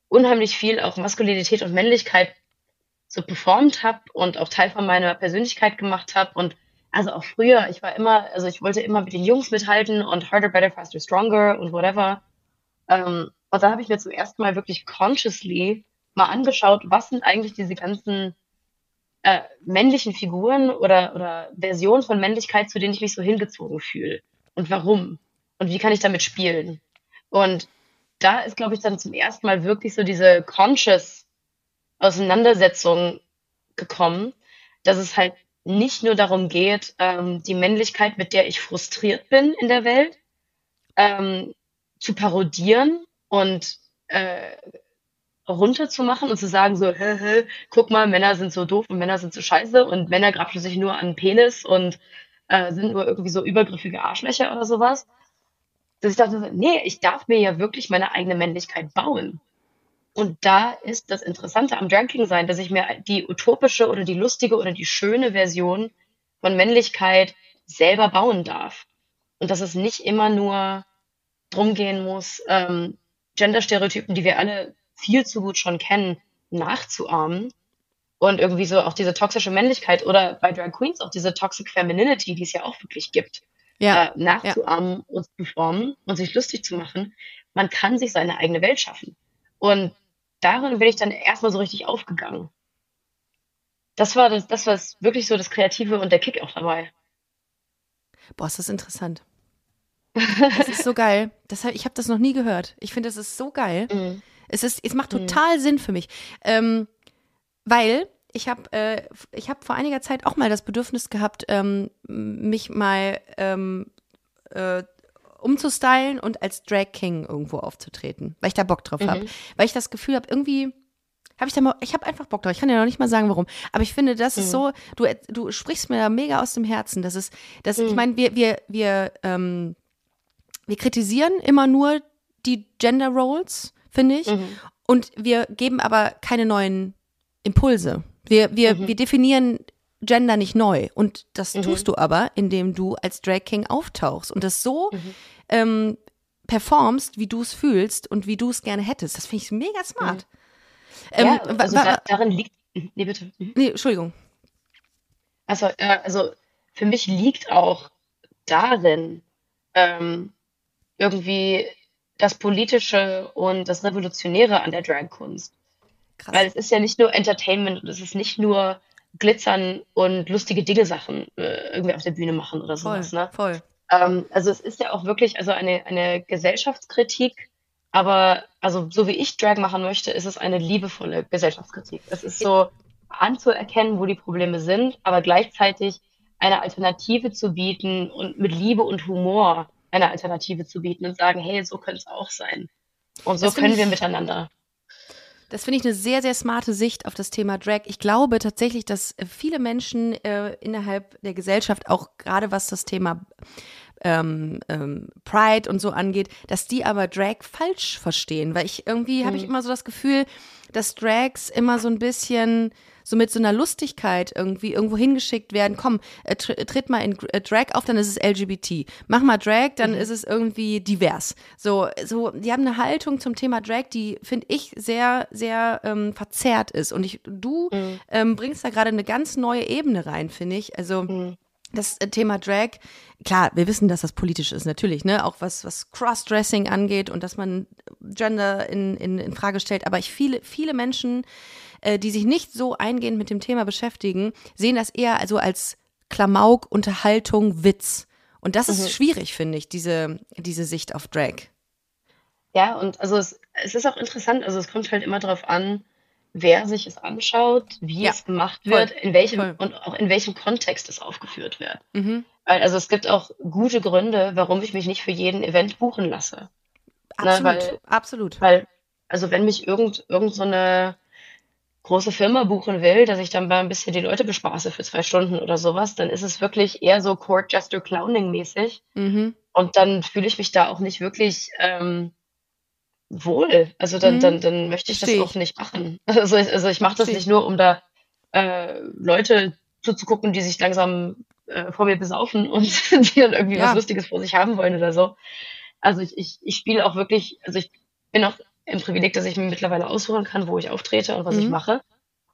S1: unheimlich viel auf Maskulinität und Männlichkeit so performt habe und auch Teil von meiner Persönlichkeit gemacht habe und also auch früher, ich war immer, also ich wollte immer mit den Jungs mithalten und harder, better, faster, stronger und whatever. Ähm, und da habe ich mir zum ersten Mal wirklich consciously mal angeschaut, was sind eigentlich diese ganzen äh, männlichen Figuren oder, oder Versionen von Männlichkeit, zu denen ich mich so hingezogen fühle. Und warum? Und wie kann ich damit spielen? Und da ist, glaube ich, dann zum ersten Mal wirklich so diese conscious Auseinandersetzung gekommen, dass es halt nicht nur darum geht, ähm, die Männlichkeit, mit der ich frustriert bin in der Welt, ähm, zu parodieren und äh, runterzumachen und zu sagen so, hä, hä, guck mal, Männer sind so doof und Männer sind so scheiße und Männer grapschen sich nur an Penis und äh, sind nur irgendwie so übergriffige Arschlöcher oder sowas. Dass ich dachte, nee, ich darf mir ja wirklich meine eigene Männlichkeit bauen. Und da ist das Interessante am Dranking sein, dass ich mir die utopische oder die lustige oder die schöne Version von Männlichkeit selber bauen darf. Und dass es nicht immer nur drum gehen muss, ähm, Genderstereotypen, die wir alle viel zu gut schon kennen, nachzuahmen. Und irgendwie so auch diese toxische Männlichkeit oder bei Drag Queens auch diese Toxic Femininity, die es ja auch wirklich gibt, ja, äh, nachzuahmen ja. und zu formen und sich lustig zu machen. Man kann sich seine eigene Welt schaffen. Und darin bin ich dann erstmal so richtig aufgegangen. Das war das, das war wirklich so das Kreative und der Kick auch dabei.
S2: Boah, ist das interessant. Das ist so geil. Das, ich habe das noch nie gehört. Ich finde, das ist so geil. Mm. Es, ist, es macht total mm. Sinn für mich. Ähm, weil ich habe äh, hab vor einiger Zeit auch mal das Bedürfnis gehabt, ähm, mich mal ähm, äh, umzustylen und als Drag King irgendwo aufzutreten, weil ich da Bock drauf mhm. habe. Weil ich das Gefühl habe, irgendwie habe ich da mal, ich habe einfach Bock drauf. Ich kann ja noch nicht mal sagen, warum. Aber ich finde, das mhm. ist so, du, du sprichst mir da mega aus dem Herzen. Das ist, das, mhm. ich meine, wir, wir, wir, ähm, wir kritisieren immer nur die Gender Roles, finde ich. Mhm. Und wir geben aber keine neuen Impulse. Wir, wir, mhm. wir definieren Gender nicht neu. Und das mhm. tust du aber, indem du als Drag King auftauchst und das so mhm. ähm, performst, wie du es fühlst und wie du es gerne hättest. Das finde ich mega smart.
S1: Mhm. Ähm, ja, also da, darin liegt. Nee, bitte.
S2: Mhm. Nee, Entschuldigung.
S1: Also, äh, also für mich liegt auch darin ähm, irgendwie das Politische und das Revolutionäre an der Drag-Kunst. Weil es ist ja nicht nur Entertainment und es ist nicht nur glitzern und lustige Dinge Sachen äh, irgendwie auf der Bühne machen oder sowas.
S2: Voll,
S1: ne?
S2: voll.
S1: Ähm, also es ist ja auch wirklich also eine, eine Gesellschaftskritik, aber also so wie ich Drag machen möchte, ist es eine liebevolle Gesellschaftskritik. Es ist so anzuerkennen, wo die Probleme sind, aber gleichzeitig eine Alternative zu bieten und mit Liebe und Humor eine Alternative zu bieten und sagen, hey, so könnte es auch sein. Und so können wir miteinander.
S2: Das finde ich eine sehr, sehr smarte Sicht auf das Thema Drag. Ich glaube tatsächlich, dass viele Menschen äh, innerhalb der Gesellschaft, auch gerade was das Thema ähm, ähm, Pride und so angeht, dass die aber Drag falsch verstehen. Weil ich irgendwie mhm. habe ich immer so das Gefühl, dass Drags immer so ein bisschen so mit so einer Lustigkeit irgendwie irgendwo hingeschickt werden. Komm, äh, tritt mal in äh, Drag auf, dann ist es LGBT. Mach mal Drag, dann mhm. ist es irgendwie divers. So, so, die haben eine Haltung zum Thema Drag, die finde ich sehr, sehr ähm, verzerrt ist. Und ich, du mhm. ähm, bringst da gerade eine ganz neue Ebene rein, finde ich. Also mhm das äh, Thema Drag, klar, wir wissen, dass das politisch ist, natürlich, ne? Auch was, was Crossdressing angeht und dass man Gender in, in, in Frage stellt. Aber ich viele, viele Menschen, äh, die sich nicht so eingehend mit dem Thema beschäftigen, sehen das eher also als Klamauk, Unterhaltung, Witz. Und das ist mhm. schwierig, finde ich, diese, diese Sicht auf Drag.
S1: Ja, und also es, es ist auch interessant, also es kommt halt immer darauf an, wer sich es anschaut, wie ja, es gemacht wird, voll, in welchem voll. und auch in welchem Kontext es aufgeführt wird. Mhm. Weil, also es gibt auch gute Gründe, warum ich mich nicht für jeden Event buchen lasse.
S2: Ne, absolut, Na, weil, absolut.
S1: Weil, also wenn mich irgend, irgend so eine große Firma buchen will, dass ich dann mal ein bisschen die Leute bespaße für zwei Stunden oder sowas, dann ist es wirklich eher so Court Jester Clowning mäßig. Mhm. Und dann fühle ich mich da auch nicht wirklich ähm, wohl. Also dann, mhm. dann, dann möchte ich das Steh. auch nicht machen. Also, ich, also ich mache das Steh. nicht nur, um da äh, Leute zuzugucken, die sich langsam äh, vor mir besaufen und die dann irgendwie ja. was Lustiges vor sich haben wollen oder so. Also ich, ich, ich spiele auch wirklich, also ich bin auch im Privileg, dass ich mir mittlerweile aussuchen kann, wo ich auftrete und was mhm. ich mache.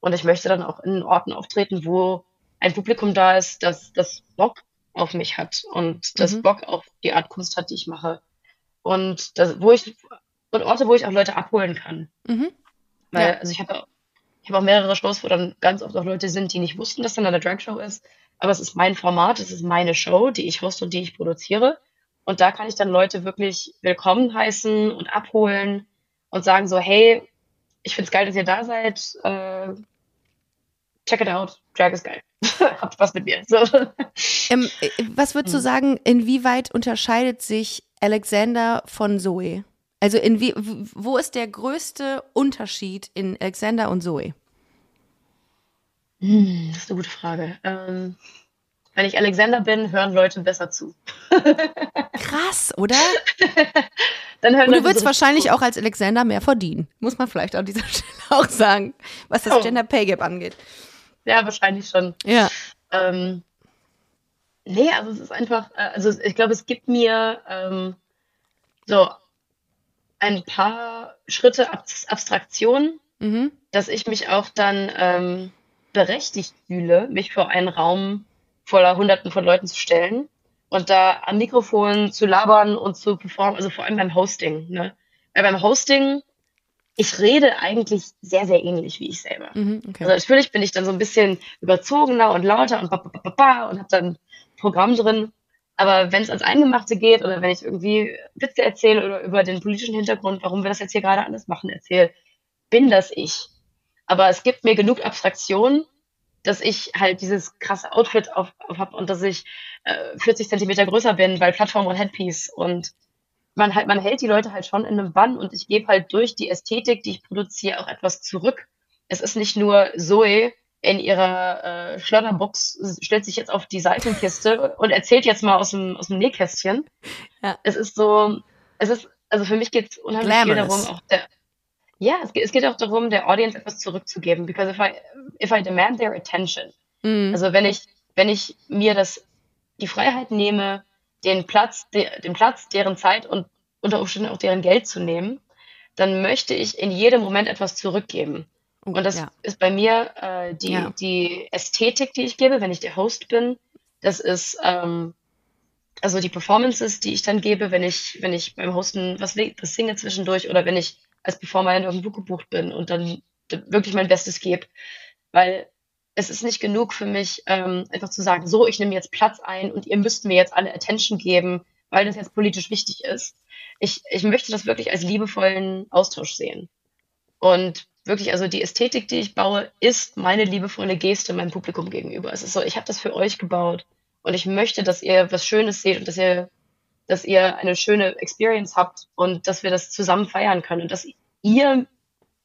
S1: Und ich möchte dann auch in Orten auftreten, wo ein Publikum da ist, das, das Bock auf mich hat und das mhm. Bock auf die Art Kunst hat, die ich mache. Und das, wo ich und Orte, wo ich auch Leute abholen kann. Mhm. Weil, ja. also ich habe ich hab auch mehrere Shows, wo dann ganz oft auch Leute sind, die nicht wussten, dass dann eine Drag-Show ist. Aber es ist mein Format, es ist meine Show, die ich hoste und die ich produziere. Und da kann ich dann Leute wirklich willkommen heißen und abholen und sagen so, hey, ich find's geil, dass ihr da seid. Äh, check it out. Drag ist geil. Habt Spaß mit mir. So.
S2: Ähm, äh, was würdest du hm. sagen, inwieweit unterscheidet sich Alexander von Zoe? Also in wie, wo ist der größte Unterschied in Alexander und Zoe?
S1: Hm, das ist eine gute Frage. Ähm, wenn ich Alexander bin, hören Leute besser zu.
S2: Krass, oder? Dann hören und du würdest so wahrscheinlich zu. auch als Alexander mehr verdienen. Muss man vielleicht an dieser Stelle auch sagen, was das oh. Gender Pay Gap angeht.
S1: Ja, wahrscheinlich schon.
S2: Ja.
S1: Ähm, nee, also es ist einfach, äh, also ich glaube, es gibt mir ähm, so ein paar Schritte Ab Abstraktion, mhm. dass ich mich auch dann ähm, berechtigt fühle, mich vor einen Raum voller Hunderten von Leuten zu stellen und da am Mikrofon zu labern und zu performen, also vor allem beim Hosting. Ne? Weil beim Hosting, ich rede eigentlich sehr, sehr ähnlich wie ich selber. Mhm, okay. Also natürlich bin ich dann so ein bisschen überzogener und lauter und ba, ba, ba, ba und habe dann Programm drin. Aber wenn es ans Eingemachte geht oder wenn ich irgendwie Witze erzähle oder über den politischen Hintergrund, warum wir das jetzt hier gerade alles machen, erzähle, bin das ich. Aber es gibt mir genug Abstraktion, dass ich halt dieses krasse Outfit auf, auf habe und dass ich äh, 40 Zentimeter größer bin, weil Plattform und Headpiece und man halt, man hält die Leute halt schon in einem Bann und ich gebe halt durch die Ästhetik, die ich produziere, auch etwas zurück. Es ist nicht nur Zoe, in ihrer äh, Schlotterbox, stellt sich jetzt auf die Seitenkiste und erzählt jetzt mal aus dem, aus dem Nähkästchen. Ja. Es ist so, es ist, also für mich geht es unheimlich Glamorous. viel darum, auch der, ja, es geht, es geht auch darum, der Audience etwas zurückzugeben, because if I, if I demand their attention, mhm. also wenn ich, wenn ich mir das, die Freiheit nehme, den Platz, de, den Platz, deren Zeit und unter Umständen auch deren Geld zu nehmen, dann möchte ich in jedem Moment etwas zurückgeben. Oh, und das ja. ist bei mir äh, die, ja. die Ästhetik, die ich gebe, wenn ich der Host bin. Das ist ähm, also die Performances, die ich dann gebe, wenn ich, wenn ich beim Hosten was, was singe zwischendurch oder wenn ich als Performer in irgendwo gebucht bin und dann wirklich mein Bestes gebe. Weil es ist nicht genug für mich, ähm, einfach zu sagen, so, ich nehme jetzt Platz ein und ihr müsst mir jetzt alle Attention geben, weil das jetzt politisch wichtig ist. Ich, ich möchte das wirklich als liebevollen Austausch sehen. Und wirklich, also die Ästhetik, die ich baue, ist meine liebevolle Geste meinem Publikum gegenüber. Es ist so, ich habe das für euch gebaut und ich möchte, dass ihr was Schönes seht und dass ihr, dass ihr eine schöne Experience habt und dass wir das zusammen feiern können und dass ihr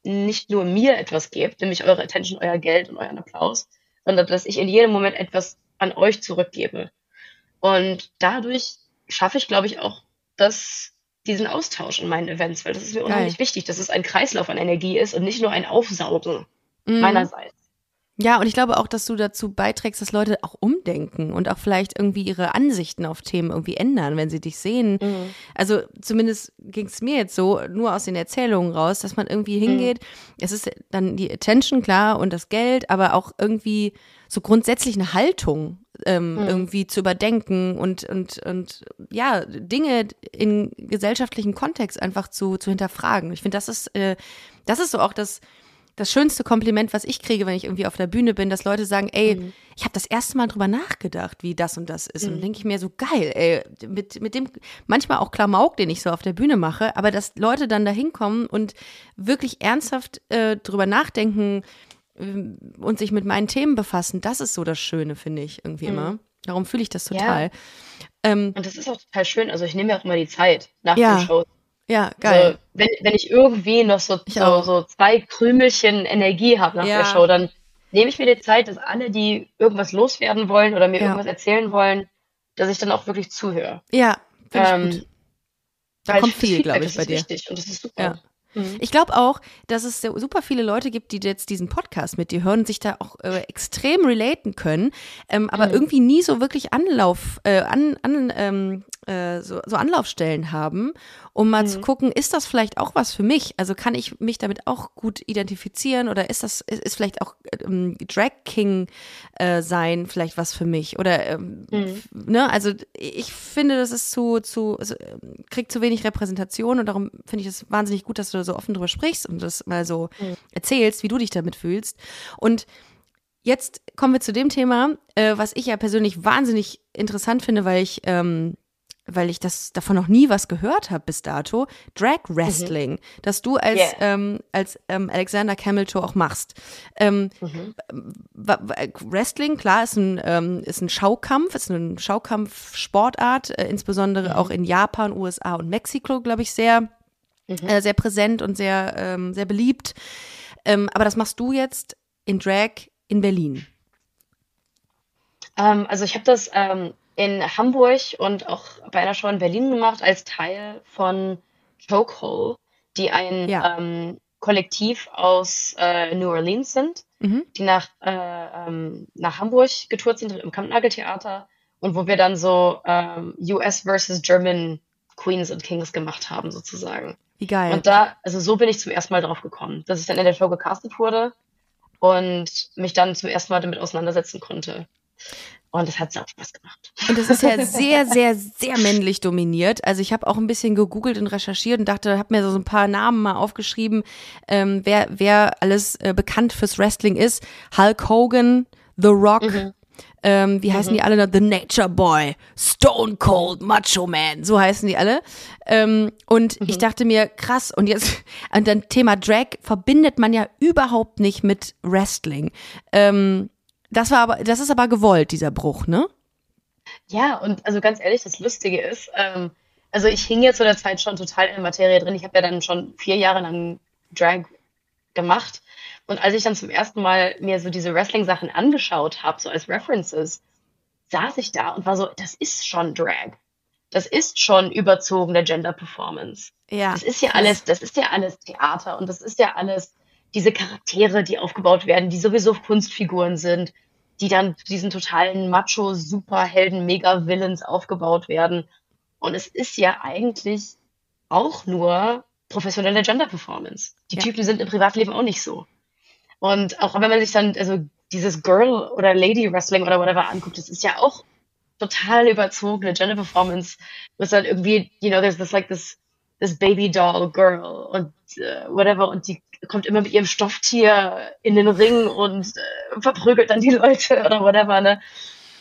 S1: nicht nur mir etwas gebt, nämlich eure Attention, euer Geld und euren Applaus, sondern dass ich in jedem Moment etwas an euch zurückgebe. Und dadurch schaffe ich, glaube ich, auch das, diesen Austausch in meinen Events, weil das ist mir unheimlich wichtig, dass es ein Kreislauf an Energie ist und nicht nur ein Aufsaugen mhm. meinerseits.
S2: Ja, und ich glaube auch, dass du dazu beiträgst, dass Leute auch umdenken und auch vielleicht irgendwie ihre Ansichten auf Themen irgendwie ändern, wenn sie dich sehen. Mhm. Also zumindest ging es mir jetzt so, nur aus den Erzählungen raus, dass man irgendwie hingeht. Mhm. Es ist dann die Attention, klar, und das Geld, aber auch irgendwie so grundsätzlich eine Haltung ähm, mhm. irgendwie zu überdenken und, und, und ja, Dinge in gesellschaftlichen Kontext einfach zu, zu hinterfragen. Ich finde, das ist, äh, das ist so auch das das schönste Kompliment, was ich kriege, wenn ich irgendwie auf der Bühne bin, dass Leute sagen, ey, mhm. ich habe das erste Mal drüber nachgedacht, wie das und das ist. Mhm. Und denke ich mir so, geil, ey, mit, mit dem, manchmal auch Klamauk, den ich so auf der Bühne mache, aber dass Leute dann da hinkommen und wirklich ernsthaft äh, drüber nachdenken und sich mit meinen Themen befassen, das ist so das Schöne, finde ich, irgendwie mhm. immer. Darum fühle ich das total. Ja.
S1: Ähm, und das ist auch total schön. Also ich nehme ja auch immer die Zeit nach ja. den Shows
S2: ja, geil.
S1: Also, wenn, wenn ich irgendwie noch so, so, so, zwei Krümelchen Energie habe nach ja. der Show, dann nehme ich mir die Zeit, dass alle, die irgendwas loswerden wollen oder mir ja. irgendwas erzählen wollen, dass ich dann auch wirklich zuhöre.
S2: Ja, finde ähm, ich gut. Da kommt viel, glaube ich, bei dir.
S1: Wichtig und das ist super. Ja.
S2: Mhm. Ich glaube auch, dass es super viele Leute gibt, die jetzt diesen Podcast mit dir hören und sich da auch äh, extrem relaten können, ähm, aber mhm. irgendwie nie so wirklich Anlauf, äh, an, an, ähm, äh, so, so Anlaufstellen haben, um mal mhm. zu gucken, ist das vielleicht auch was für mich? Also kann ich mich damit auch gut identifizieren oder ist das, ist, ist vielleicht auch ähm, Drag King äh, sein vielleicht was für mich? Oder ähm, mhm. ne, also ich finde, das ist zu, zu, also, kriegt zu wenig Repräsentation und darum finde ich es wahnsinnig gut, dass du da so offen drüber sprichst und das mal so mhm. erzählst, wie du dich damit fühlst. Und Jetzt kommen wir zu dem Thema, äh, was ich ja persönlich wahnsinnig interessant finde, weil ich ähm, weil ich das davon noch nie was gehört habe bis dato, Drag Wrestling, mhm. dass du als, yeah. ähm, als ähm, Alexander Cameltoe auch machst. Ähm, mhm. Wrestling, klar, ist ein, ähm, ist ein Schaukampf, ist eine Schaukampfsportart, äh, insbesondere mhm. auch in Japan, USA und Mexiko, glaube ich, sehr, mhm. äh, sehr präsent und sehr, ähm, sehr beliebt. Ähm, aber das machst du jetzt in Drag in Berlin.
S1: also ich habe das in Hamburg und auch bei einer Show in Berlin gemacht als Teil von Chokehold, die ein ja. ähm, Kollektiv aus äh, New Orleans sind, mhm. die nach, äh, ähm, nach Hamburg getourt sind im Kampnageltheater und wo wir dann so ähm, US versus German Queens und Kings gemacht haben, sozusagen.
S2: Wie geil.
S1: Und da, also so bin ich zum ersten Mal drauf gekommen, dass ich dann in der Show gecastet wurde und mich dann zum ersten Mal damit auseinandersetzen konnte. Und es hat auch Spaß gemacht.
S2: Und es ist ja sehr, sehr, sehr männlich dominiert. Also ich habe auch ein bisschen gegoogelt und recherchiert und dachte, habe mir so ein paar Namen mal aufgeschrieben, ähm, wer, wer alles äh, bekannt fürs Wrestling ist. Hulk Hogan, The Rock, mhm. ähm, wie heißen mhm. die alle? The Nature Boy, Stone Cold Macho Man, so heißen die alle. Ähm, und mhm. ich dachte mir, krass, und jetzt, und dann Thema Drag verbindet man ja überhaupt nicht mit Wrestling. Ähm, das war aber, das ist aber gewollt, dieser Bruch, ne?
S1: Ja, und also ganz ehrlich, das Lustige ist, ähm, also ich hing ja zu der Zeit schon total in der Materie drin. Ich habe ja dann schon vier Jahre lang Drag gemacht. Und als ich dann zum ersten Mal mir so diese Wrestling-Sachen angeschaut habe, so als References, saß ich da und war so, das ist schon Drag. Das ist schon überzogene Gender Performance. Ja. Das ist ja alles, das ist ja alles Theater und das ist ja alles diese Charaktere, die aufgebaut werden, die sowieso Kunstfiguren sind, die dann zu diesen totalen Macho, Superhelden, Mega-Villains aufgebaut werden. Und es ist ja eigentlich auch nur professionelle Gender-Performance. Die ja. Typen sind im Privatleben auch nicht so. Und auch wenn man sich dann also dieses Girl- oder Lady-Wrestling oder whatever anguckt, das ist ja auch total überzogene Gender-Performance. Was dann irgendwie, you know, there's this like this this Baby Doll Girl und äh, whatever und die kommt immer mit ihrem Stofftier in den Ring und äh, verprügelt dann die Leute oder whatever, ne?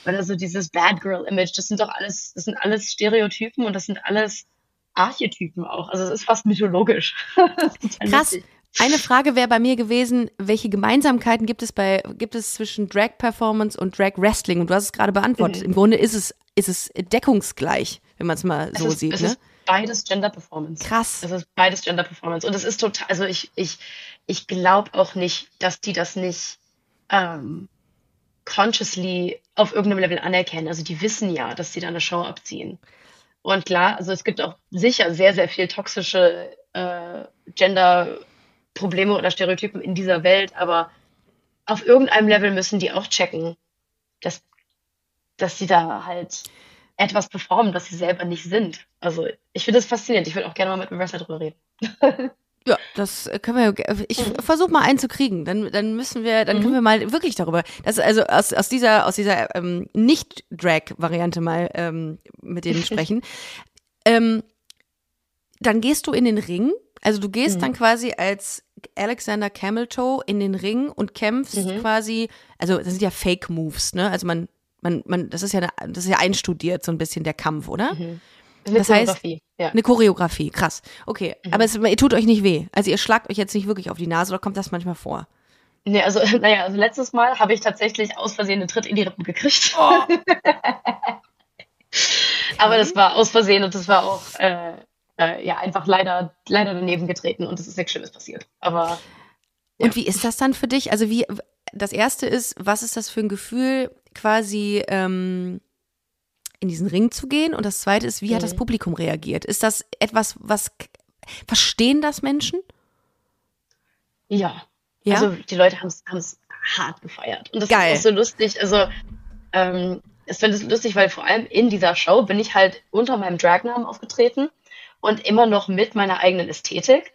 S1: Oder so dieses Bad Girl Image, das sind doch alles, das sind alles Stereotypen und das sind alles Archetypen auch. Also es ist fast mythologisch.
S2: ist Krass. Lustig. Eine Frage wäre bei mir gewesen, welche Gemeinsamkeiten gibt es bei gibt es zwischen Drag Performance und Drag Wrestling? Und du hast es gerade beantwortet. Mhm. Im Grunde ist es ist es deckungsgleich, wenn man es mal so
S1: ist,
S2: sieht.
S1: Es
S2: ne?
S1: ist beides Gender Performance.
S2: Krass.
S1: Es ist beides Gender Performance und es ist total. Also ich ich ich glaube auch nicht, dass die das nicht ähm, consciously auf irgendeinem Level anerkennen. Also die wissen ja, dass sie da eine Show abziehen. Und klar, also es gibt auch sicher sehr, sehr viel toxische äh, Gender-Probleme oder Stereotypen in dieser Welt, aber auf irgendeinem Level müssen die auch checken, dass, dass sie da halt etwas performen, das sie selber nicht sind. Also ich finde das faszinierend. Ich würde auch gerne mal mit einem Wrestler drüber reden.
S2: Ja, das können wir. Ich mhm. versuche mal einen zu kriegen. Dann, dann müssen wir, dann mhm. können wir mal wirklich darüber. Das also aus, aus dieser aus dieser ähm, Nicht-Drag-Variante mal ähm, mit denen sprechen. ähm, dann gehst du in den Ring. Also du gehst mhm. dann quasi als Alexander Cameltoe in den Ring und kämpfst mhm. quasi. Also das sind ja Fake Moves, ne? Also man man man das ist ja eine, das ist ja einstudiert so ein bisschen der Kampf, oder?
S1: Mhm. Eine das Choreografie, heißt, ja.
S2: Eine Choreografie, krass. Okay, mhm. aber es, ihr tut euch nicht weh. Also ihr schlagt euch jetzt nicht wirklich auf die Nase oder kommt das manchmal vor?
S1: Nee, also, naja, also letztes Mal habe ich tatsächlich aus Versehen einen Tritt in die Rippen gekriegt. Oh. aber das war aus Versehen und das war auch, äh, äh, ja, einfach leider, leider daneben getreten und es ist nichts Schlimmes passiert. Aber.
S2: Ja. Und wie ist das dann für dich? Also wie, das erste ist, was ist das für ein Gefühl, quasi, ähm, in diesen Ring zu gehen? Und das zweite ist, wie mhm. hat das mhm. Publikum reagiert? Ist das etwas, was verstehen das Menschen?
S1: Ja. ja? Also die Leute haben es hart gefeiert. Und das Geil. ist so lustig. Also ähm, ich finde es lustig, weil vor allem in dieser Show bin ich halt unter meinem Dragnamen aufgetreten und immer noch mit meiner eigenen Ästhetik.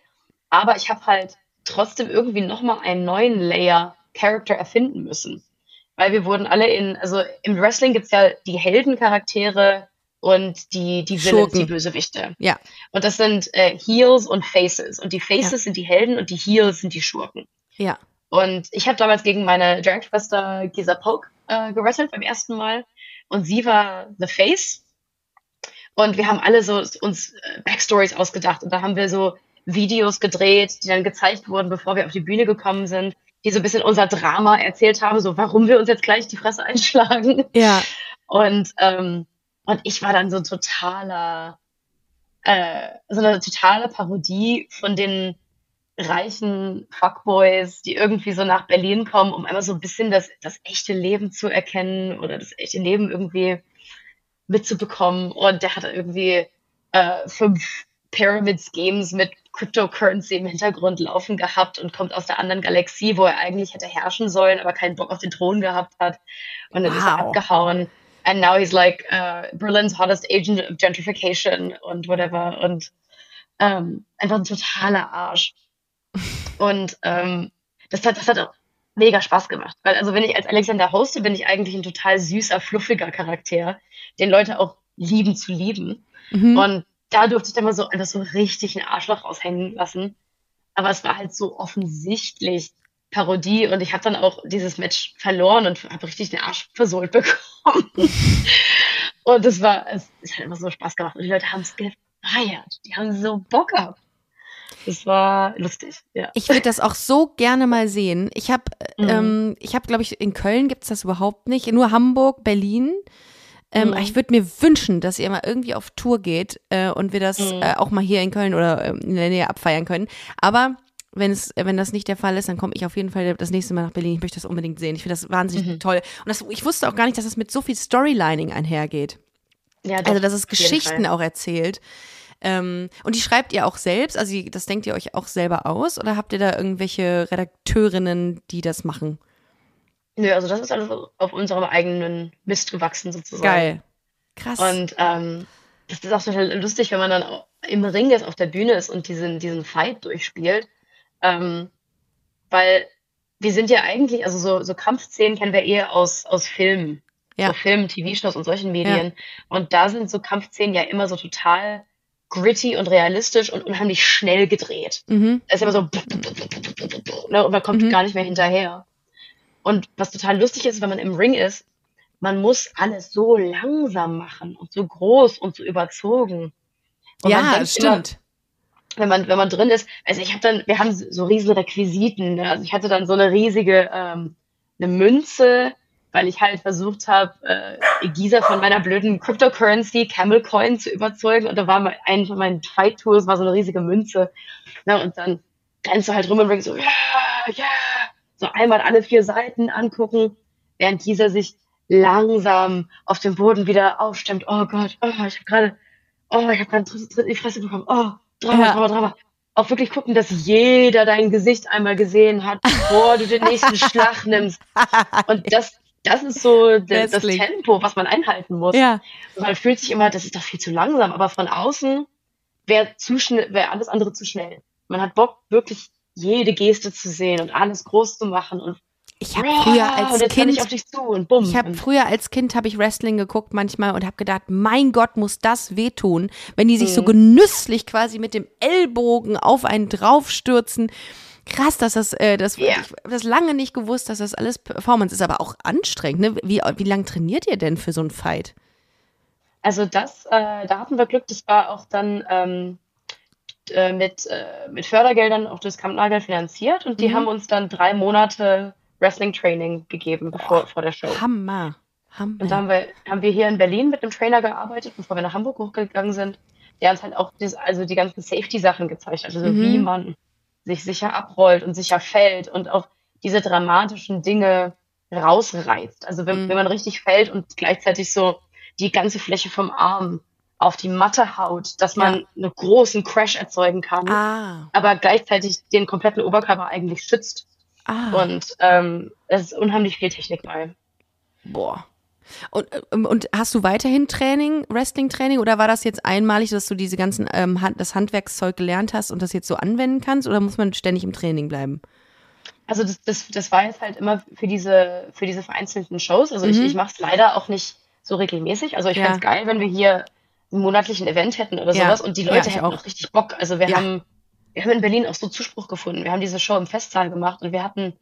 S1: Aber ich habe halt trotzdem irgendwie nochmal einen neuen Layer Character erfinden müssen weil wir wurden alle in, also im Wrestling gibt's ja die Heldencharaktere und die, die Villains, die Bösewichte.
S2: Ja.
S1: Und das sind äh, Heels und Faces. Und die Faces ja. sind die Helden und die Heels sind die Schurken.
S2: Ja.
S1: Und ich habe damals gegen meine Drag-Schwester Gisa Poke äh, gewrestelt beim ersten Mal. Und sie war The Face. Und wir haben alle so uns äh, Backstories ausgedacht. Und da haben wir so Videos gedreht, die dann gezeigt wurden, bevor wir auf die Bühne gekommen sind die so ein bisschen unser Drama erzählt haben, so warum wir uns jetzt gleich die Fresse einschlagen.
S2: Ja.
S1: Und, ähm, und ich war dann so ein totaler, äh, so eine totale Parodie von den reichen Fuckboys, die irgendwie so nach Berlin kommen, um einmal so ein bisschen das, das echte Leben zu erkennen oder das echte Leben irgendwie mitzubekommen. Und der hatte irgendwie äh, fünf Pyramid Schemes mit Cryptocurrency im Hintergrund laufen gehabt und kommt aus der anderen Galaxie, wo er eigentlich hätte herrschen sollen, aber keinen Bock auf den Thron gehabt hat. Und dann wow. ist er abgehauen. And now he's like uh, Berlin's hottest agent of gentrification und whatever. Und ähm, einfach ein totaler Arsch. Und ähm, das hat, das hat auch mega Spaß gemacht. Weil also wenn ich als Alexander hoste, bin ich eigentlich ein total süßer, fluffiger Charakter, den Leute auch lieben zu lieben. Mhm. Und da durfte ich dann mal so einfach so richtig ein Arschloch raushängen lassen. Aber es war halt so offensichtlich Parodie und ich habe dann auch dieses Match verloren und habe richtig den Arsch versohlt bekommen. und es war, es, es hat einfach so Spaß gemacht und die Leute haben es gefeiert. Die haben so Bock gehabt. Es war lustig, ja.
S2: Ich würde das auch so gerne mal sehen. Ich habe, mhm. ähm, ich habe, glaube ich, in Köln gibt es das überhaupt nicht. Nur Hamburg, Berlin. Ähm, mhm. Ich würde mir wünschen, dass ihr mal irgendwie auf Tour geht äh, und wir das mhm. äh, auch mal hier in Köln oder äh, in der Nähe abfeiern können. Aber wenn es, wenn das nicht der Fall ist, dann komme ich auf jeden Fall das nächste Mal nach Berlin. Ich möchte das unbedingt sehen. Ich finde das wahnsinnig mhm. toll. Und das, ich wusste auch gar nicht, dass das mit so viel Storylining einhergeht. Ja, doch, also, dass es Geschichten auch erzählt. Ähm, und die schreibt ihr auch selbst? Also, das denkt ihr euch auch selber aus? Oder habt ihr da irgendwelche Redakteurinnen, die das machen?
S1: Nö, also das ist alles auf unserem eigenen Mist gewachsen sozusagen.
S2: Geil. Krass.
S1: Und ähm, das ist auch total lustig, wenn man dann im Ring jetzt auf der Bühne ist und diesen, diesen Fight durchspielt. Ähm, weil wir sind ja eigentlich, also so, so Kampfszenen kennen wir eher aus, aus Filmen. Ja. So Filmen, TV-Shows und solchen Medien. Ja. Und da sind so Kampfszenen ja immer so total gritty und realistisch und unheimlich schnell gedreht. Mhm. Es ist immer so ne, und man kommt mhm. gar nicht mehr hinterher. Und was total lustig ist, wenn man im Ring ist, man muss alles so langsam machen und so groß und so überzogen.
S2: Und ja, stimmt.
S1: Immer, wenn man wenn man drin ist, also ich habe dann, wir haben so riesen Requisiten. Ne? Also ich hatte dann so eine riesige ähm, eine Münze, weil ich halt versucht habe, äh, Gisa von meiner blöden Cryptocurrency Camel Coin zu überzeugen. Und da war mal ein von meinen Fight Tools war so eine riesige Münze. Ne? Und dann rennst du halt rum und bringst so, ja, ja, so einmal alle vier Seiten angucken, während Gisa sich langsam auf dem Boden wieder aufstemmt. Oh Gott, oh, ich habe gerade, oh, ich habe gerade Tritt in die Fresse bekommen. Oh, Drama, ja. Drama, Drama. Auch wirklich gucken, dass jeder dein Gesicht einmal gesehen hat, bevor du den nächsten Schlag nimmst. Und das, das ist so das, das Tempo, was man einhalten muss. Ja. Man fühlt sich immer, das ist doch viel zu langsam, aber von außen wäre zu schnell, wäre alles andere zu schnell. Man hat Bock, wirklich jede Geste zu sehen und alles groß zu machen und
S2: ich habe früher als Kind, ich, ich habe früher als Kind habe ich Wrestling geguckt manchmal und habe gedacht, mein Gott, muss das wehtun, wenn die sich mhm. so genüsslich quasi mit dem Ellbogen auf einen draufstürzen. Krass, dass das, äh, das, yeah. ich das lange nicht gewusst, dass das alles Performance ist, aber auch anstrengend. Ne? Wie, wie lange trainiert ihr denn für so einen Fight?
S1: Also das, äh, da hatten wir Glück, das war auch dann ähm, äh, mit, äh, mit Fördergeldern auch das Kampnagel finanziert und die mhm. haben uns dann drei Monate Wrestling-Training gegeben bevor, vor der Show.
S2: Hammer. Hammer.
S1: Und da haben wir, haben wir hier in Berlin mit einem Trainer gearbeitet, bevor wir nach Hamburg hochgegangen sind, der uns halt auch das, also die ganzen Safety-Sachen gezeigt hat. Also mhm. wie man sich sicher abrollt und sicher fällt und auch diese dramatischen Dinge rausreißt. Also wenn, mhm. wenn man richtig fällt und gleichzeitig so die ganze Fläche vom Arm auf die Matte haut, dass man ja. einen großen Crash erzeugen kann, ah. aber gleichzeitig den kompletten Oberkörper eigentlich schützt. Ah. Und ähm, es ist unheimlich viel Technik bei.
S2: Boah. Und, ähm, und hast du weiterhin Training, Wrestling-Training, oder war das jetzt einmalig, dass du diese ganzen ähm, Hand, das Handwerkszeug gelernt hast und das jetzt so anwenden kannst, oder muss man ständig im Training bleiben?
S1: Also das, das, das war jetzt halt immer für diese, für diese vereinzelten Shows. Also mhm. ich, ich mache es leider auch nicht so regelmäßig. Also ich ja. fände es geil, wenn wir hier einen monatlichen Event hätten oder ja. sowas und die Leute ja, hätten auch. auch richtig Bock. Also wir haben wir haben in Berlin auch so Zuspruch gefunden. Wir haben diese Show im Festsaal gemacht und wir hatten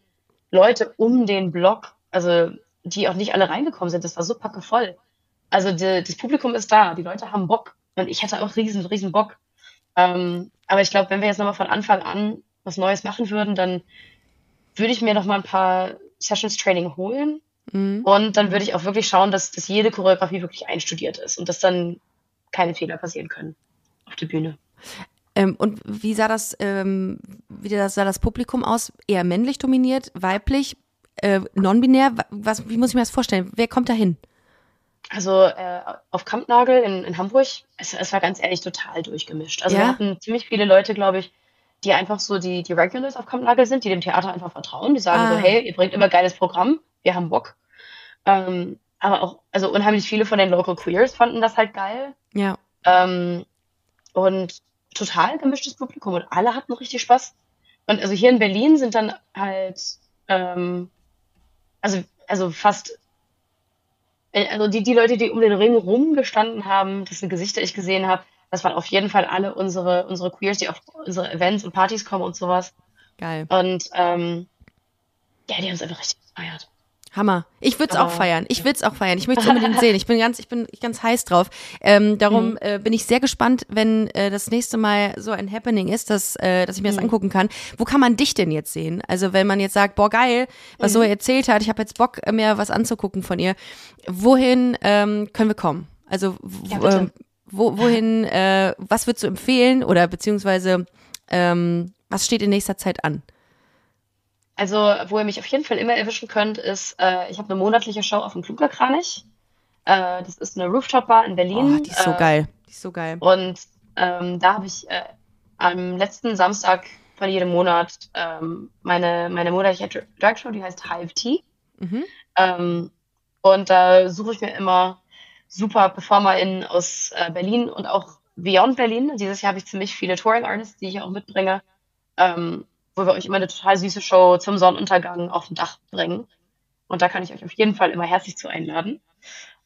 S1: Leute um den Block, also die auch nicht alle reingekommen sind. Das war so packevoll. Also die, das Publikum ist da, die Leute haben Bock und ich hatte auch riesen, riesen Bock. Ähm, aber ich glaube, wenn wir jetzt nochmal von Anfang an was Neues machen würden, dann würde ich mir nochmal ein paar Sessions Training holen mhm. und dann würde ich auch wirklich schauen, dass, dass jede Choreografie wirklich einstudiert ist und dass dann keine Fehler passieren können auf der Bühne.
S2: Ähm, und wie sah das, ähm, wie sah das Publikum aus? Eher männlich dominiert, weiblich, äh, non-binär? Was, wie muss ich mir das vorstellen? Wer kommt da hin?
S1: Also äh, auf Kampnagel in, in Hamburg, es, es war ganz ehrlich total durchgemischt. Also ja? wir hatten ziemlich viele Leute, glaube ich, die einfach so die, die Regulars auf Kampnagel sind, die dem Theater einfach vertrauen, die sagen ah. so, hey, ihr bringt immer geiles Programm, wir haben Bock. Ähm, aber auch, also unheimlich viele von den Local Queers fanden das halt geil.
S2: Ja.
S1: Ähm, und total gemischtes Publikum und alle hatten richtig Spaß. Und also hier in Berlin sind dann halt, ähm, also, also fast, äh, also die, die Leute, die um den Ring rumgestanden haben, das sind Gesichter, die ich gesehen habe, das waren auf jeden Fall alle unsere, unsere Queers, die auf unsere Events und Partys kommen und sowas.
S2: Geil.
S1: Und ähm, ja, die haben es einfach richtig gefeiert.
S2: Hammer. Ich würde es auch feiern. Ich würde es auch feiern. Ich möchte es unbedingt sehen. Ich bin ganz, ich bin ganz heiß drauf. Ähm, darum mhm. äh, bin ich sehr gespannt, wenn äh, das nächste Mal so ein Happening ist, dass, äh, dass ich mir das mhm. angucken kann. Wo kann man dich denn jetzt sehen? Also wenn man jetzt sagt, boah geil, was mhm. so erzählt hat, ich habe jetzt Bock, mir was anzugucken von ihr. Wohin ähm, können wir kommen? Also ja, äh, wo, wohin, äh, was würdest du empfehlen oder beziehungsweise ähm, was steht in nächster Zeit an?
S1: Also, wo ihr mich auf jeden Fall immer erwischen könnt, ist, äh, ich habe eine monatliche Show auf dem Klugerkranich. Äh, das ist eine Rooftop-Bar in Berlin.
S2: Oh, die ist so
S1: äh,
S2: geil. Die ist so geil.
S1: Und ähm, da habe ich äh, am letzten Samstag von jedem Monat ähm, meine, meine monatliche Drag Show, die heißt Hive Tea. Mhm. Ähm, und da suche ich mir immer super PerformerInnen aus äh, Berlin und auch Beyond Berlin. Dieses Jahr habe ich ziemlich viele Touring Artists, die ich auch mitbringe. Ähm, wo wir euch immer eine total süße Show zum Sonnenuntergang auf dem Dach bringen. Und da kann ich euch auf jeden Fall immer herzlich zu einladen.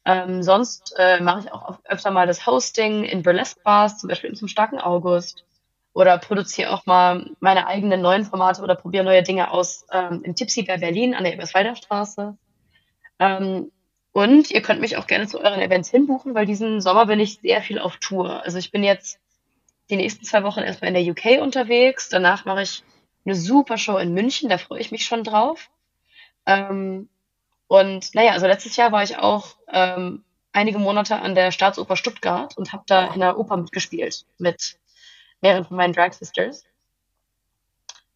S1: Ähm, sonst äh, mache ich auch öfter mal das Hosting in Burlesque Bars, zum Beispiel zum starken August. Oder produziere auch mal meine eigenen neuen Formate oder probiere neue Dinge aus ähm, im Tipsy bei Berlin an der Eberswalder Straße. Ähm, und ihr könnt mich auch gerne zu euren Events hinbuchen, weil diesen Sommer bin ich sehr viel auf Tour. Also ich bin jetzt die nächsten zwei Wochen erstmal in der UK unterwegs. Danach mache ich eine super Show in München, da freue ich mich schon drauf. Ähm, und naja, also letztes Jahr war ich auch ähm, einige Monate an der Staatsoper Stuttgart und habe da in der Oper mitgespielt mit mehreren von meinen Drag Sisters.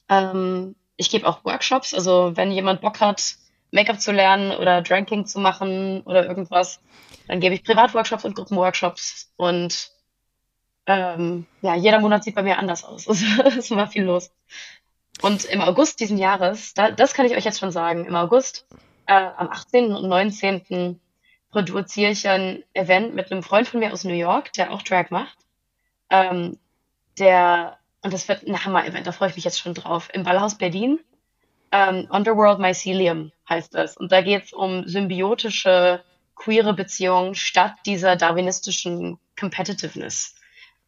S1: Ähm, ich gebe auch Workshops, also wenn jemand Bock hat, Make-up zu lernen oder Dranking zu machen oder irgendwas, dann gebe ich Privatworkshops und Gruppenworkshops und ähm, ja, jeder Monat sieht bei mir anders aus. Es ist immer viel los. Und im August diesen Jahres, da, das kann ich euch jetzt schon sagen, im August, äh, am 18. und 19. produziere ich ein Event mit einem Freund von mir aus New York, der auch Drag macht. Ähm, der, und das wird ein Hammer-Event, da freue ich mich jetzt schon drauf, im Ballhaus Berlin. Ähm, Underworld Mycelium heißt das. Und da geht es um symbiotische, queere Beziehungen statt dieser darwinistischen Competitiveness.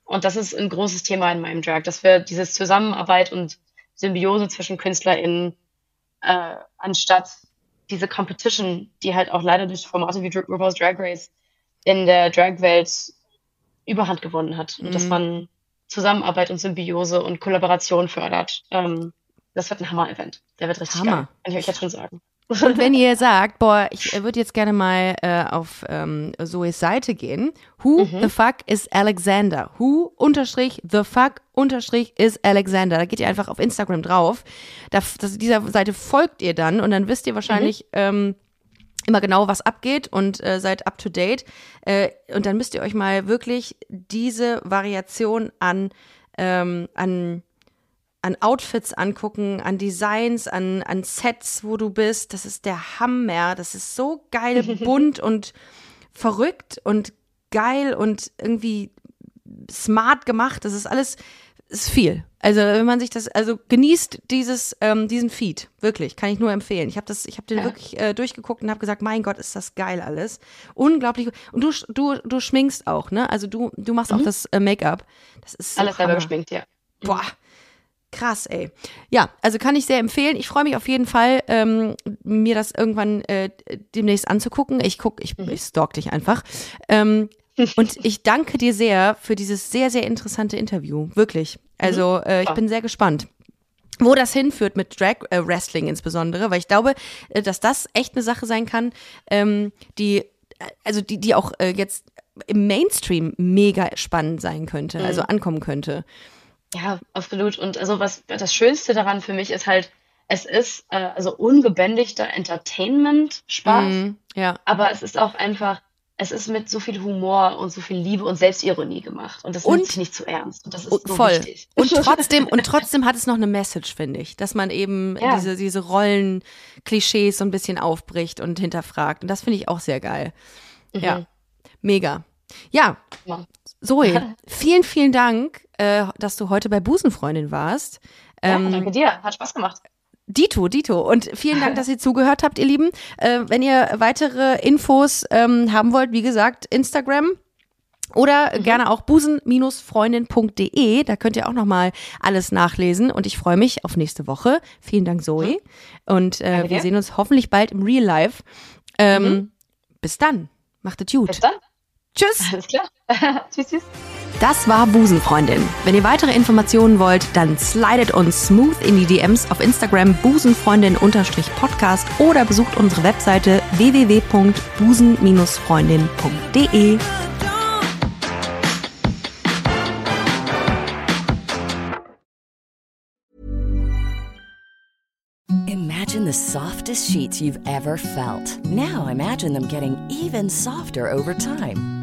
S1: Und das ist ein großes Thema in meinem Drag, dass wir dieses Zusammenarbeit und Symbiose zwischen KünstlerInnen äh, anstatt diese Competition, die halt auch leider durch Formate wie RuPaul's Drag Race in der Drag-Welt Überhand gewonnen hat. Und dass mhm. man Zusammenarbeit und Symbiose und Kollaboration fördert. Ähm, das wird ein Hammer-Event. Der wird richtig Hammer. geil. Kann ich euch jetzt schon sagen.
S2: Und wenn ihr sagt, boah, ich würde jetzt gerne mal äh, auf ähm, Zoes Seite gehen. Who mhm. the fuck is Alexander? Who unterstrich the fuck unterstrich is Alexander. Da geht ihr einfach auf Instagram drauf. Da, das, dieser Seite folgt ihr dann und dann wisst ihr wahrscheinlich, mhm. ähm, immer genau, was abgeht und äh, seid up to date. Äh, und dann müsst ihr euch mal wirklich diese Variation an, ähm, an an Outfits angucken, an Designs, an, an Sets, wo du bist. Das ist der Hammer. Das ist so geil, bunt und verrückt und geil und irgendwie smart gemacht. Das ist alles ist viel. Also wenn man sich das, also genießt dieses, ähm, diesen Feed, wirklich, kann ich nur empfehlen. Ich habe das, ich habe den ja. wirklich äh, durchgeguckt und habe gesagt, mein Gott, ist das geil alles, unglaublich. Und du, du, du schminkst auch, ne? Also du, du machst mhm. auch das äh, Make-up. Das ist
S1: so alles selber geschminkt, ja.
S2: Boah, Krass, ey. Ja, also kann ich sehr empfehlen. Ich freue mich auf jeden Fall, ähm, mir das irgendwann äh, demnächst anzugucken. Ich guck, ich, mhm. ich stalk dich einfach. Ähm, und ich danke dir sehr für dieses sehr, sehr interessante Interview. Wirklich. Also mhm. äh, ich bin sehr gespannt wo das hinführt mit Drag äh, Wrestling insbesondere, weil ich glaube, äh, dass das echt eine Sache sein kann, ähm, die äh, also die die auch äh, jetzt im Mainstream mega spannend sein könnte, also mhm. also ankommen könnte.
S1: Ja, absolut. Und also was das Schönste daran für mich ist halt, es ist äh, also ungebändigter Entertainment, Spaß, mm, ja. aber es ist auch einfach, es ist mit so viel Humor und so viel Liebe und Selbstironie gemacht und das und, nimmt sich nicht zu ernst und das ist so
S2: voll.
S1: wichtig.
S2: Und trotzdem und trotzdem hat es noch eine Message, finde ich, dass man eben ja. diese diese Rollen-Klischees so ein bisschen aufbricht und hinterfragt und das finde ich auch sehr geil. Mhm. Ja, mega. Ja, ja. Zoe, vielen, vielen Dank, äh, dass du heute bei Busenfreundin warst.
S1: Ähm, ja, danke dir, hat Spaß gemacht.
S2: Dito, Dito. Und vielen Dank, dass ihr zugehört habt, ihr Lieben. Äh, wenn ihr weitere Infos ähm, haben wollt, wie gesagt, Instagram oder mhm. gerne auch busen-freundin.de. Da könnt ihr auch nochmal alles nachlesen. Und ich freue mich auf nächste Woche. Vielen Dank, Zoe. Mhm. Und äh, wir sehen uns hoffentlich bald im Real Life. Ähm, mhm. Bis dann. Macht es gut.
S1: Bis dann.
S2: Tschüss.
S1: Alles klar. tschüss, tschüss.
S2: Das war Busenfreundin. Wenn ihr weitere Informationen wollt, dann slidet uns smooth in die DMs auf Instagram busenfreundin-podcast oder besucht unsere Webseite www.busen-freundin.de. Imagine the softest sheets you've ever felt. Now imagine them getting even softer over time.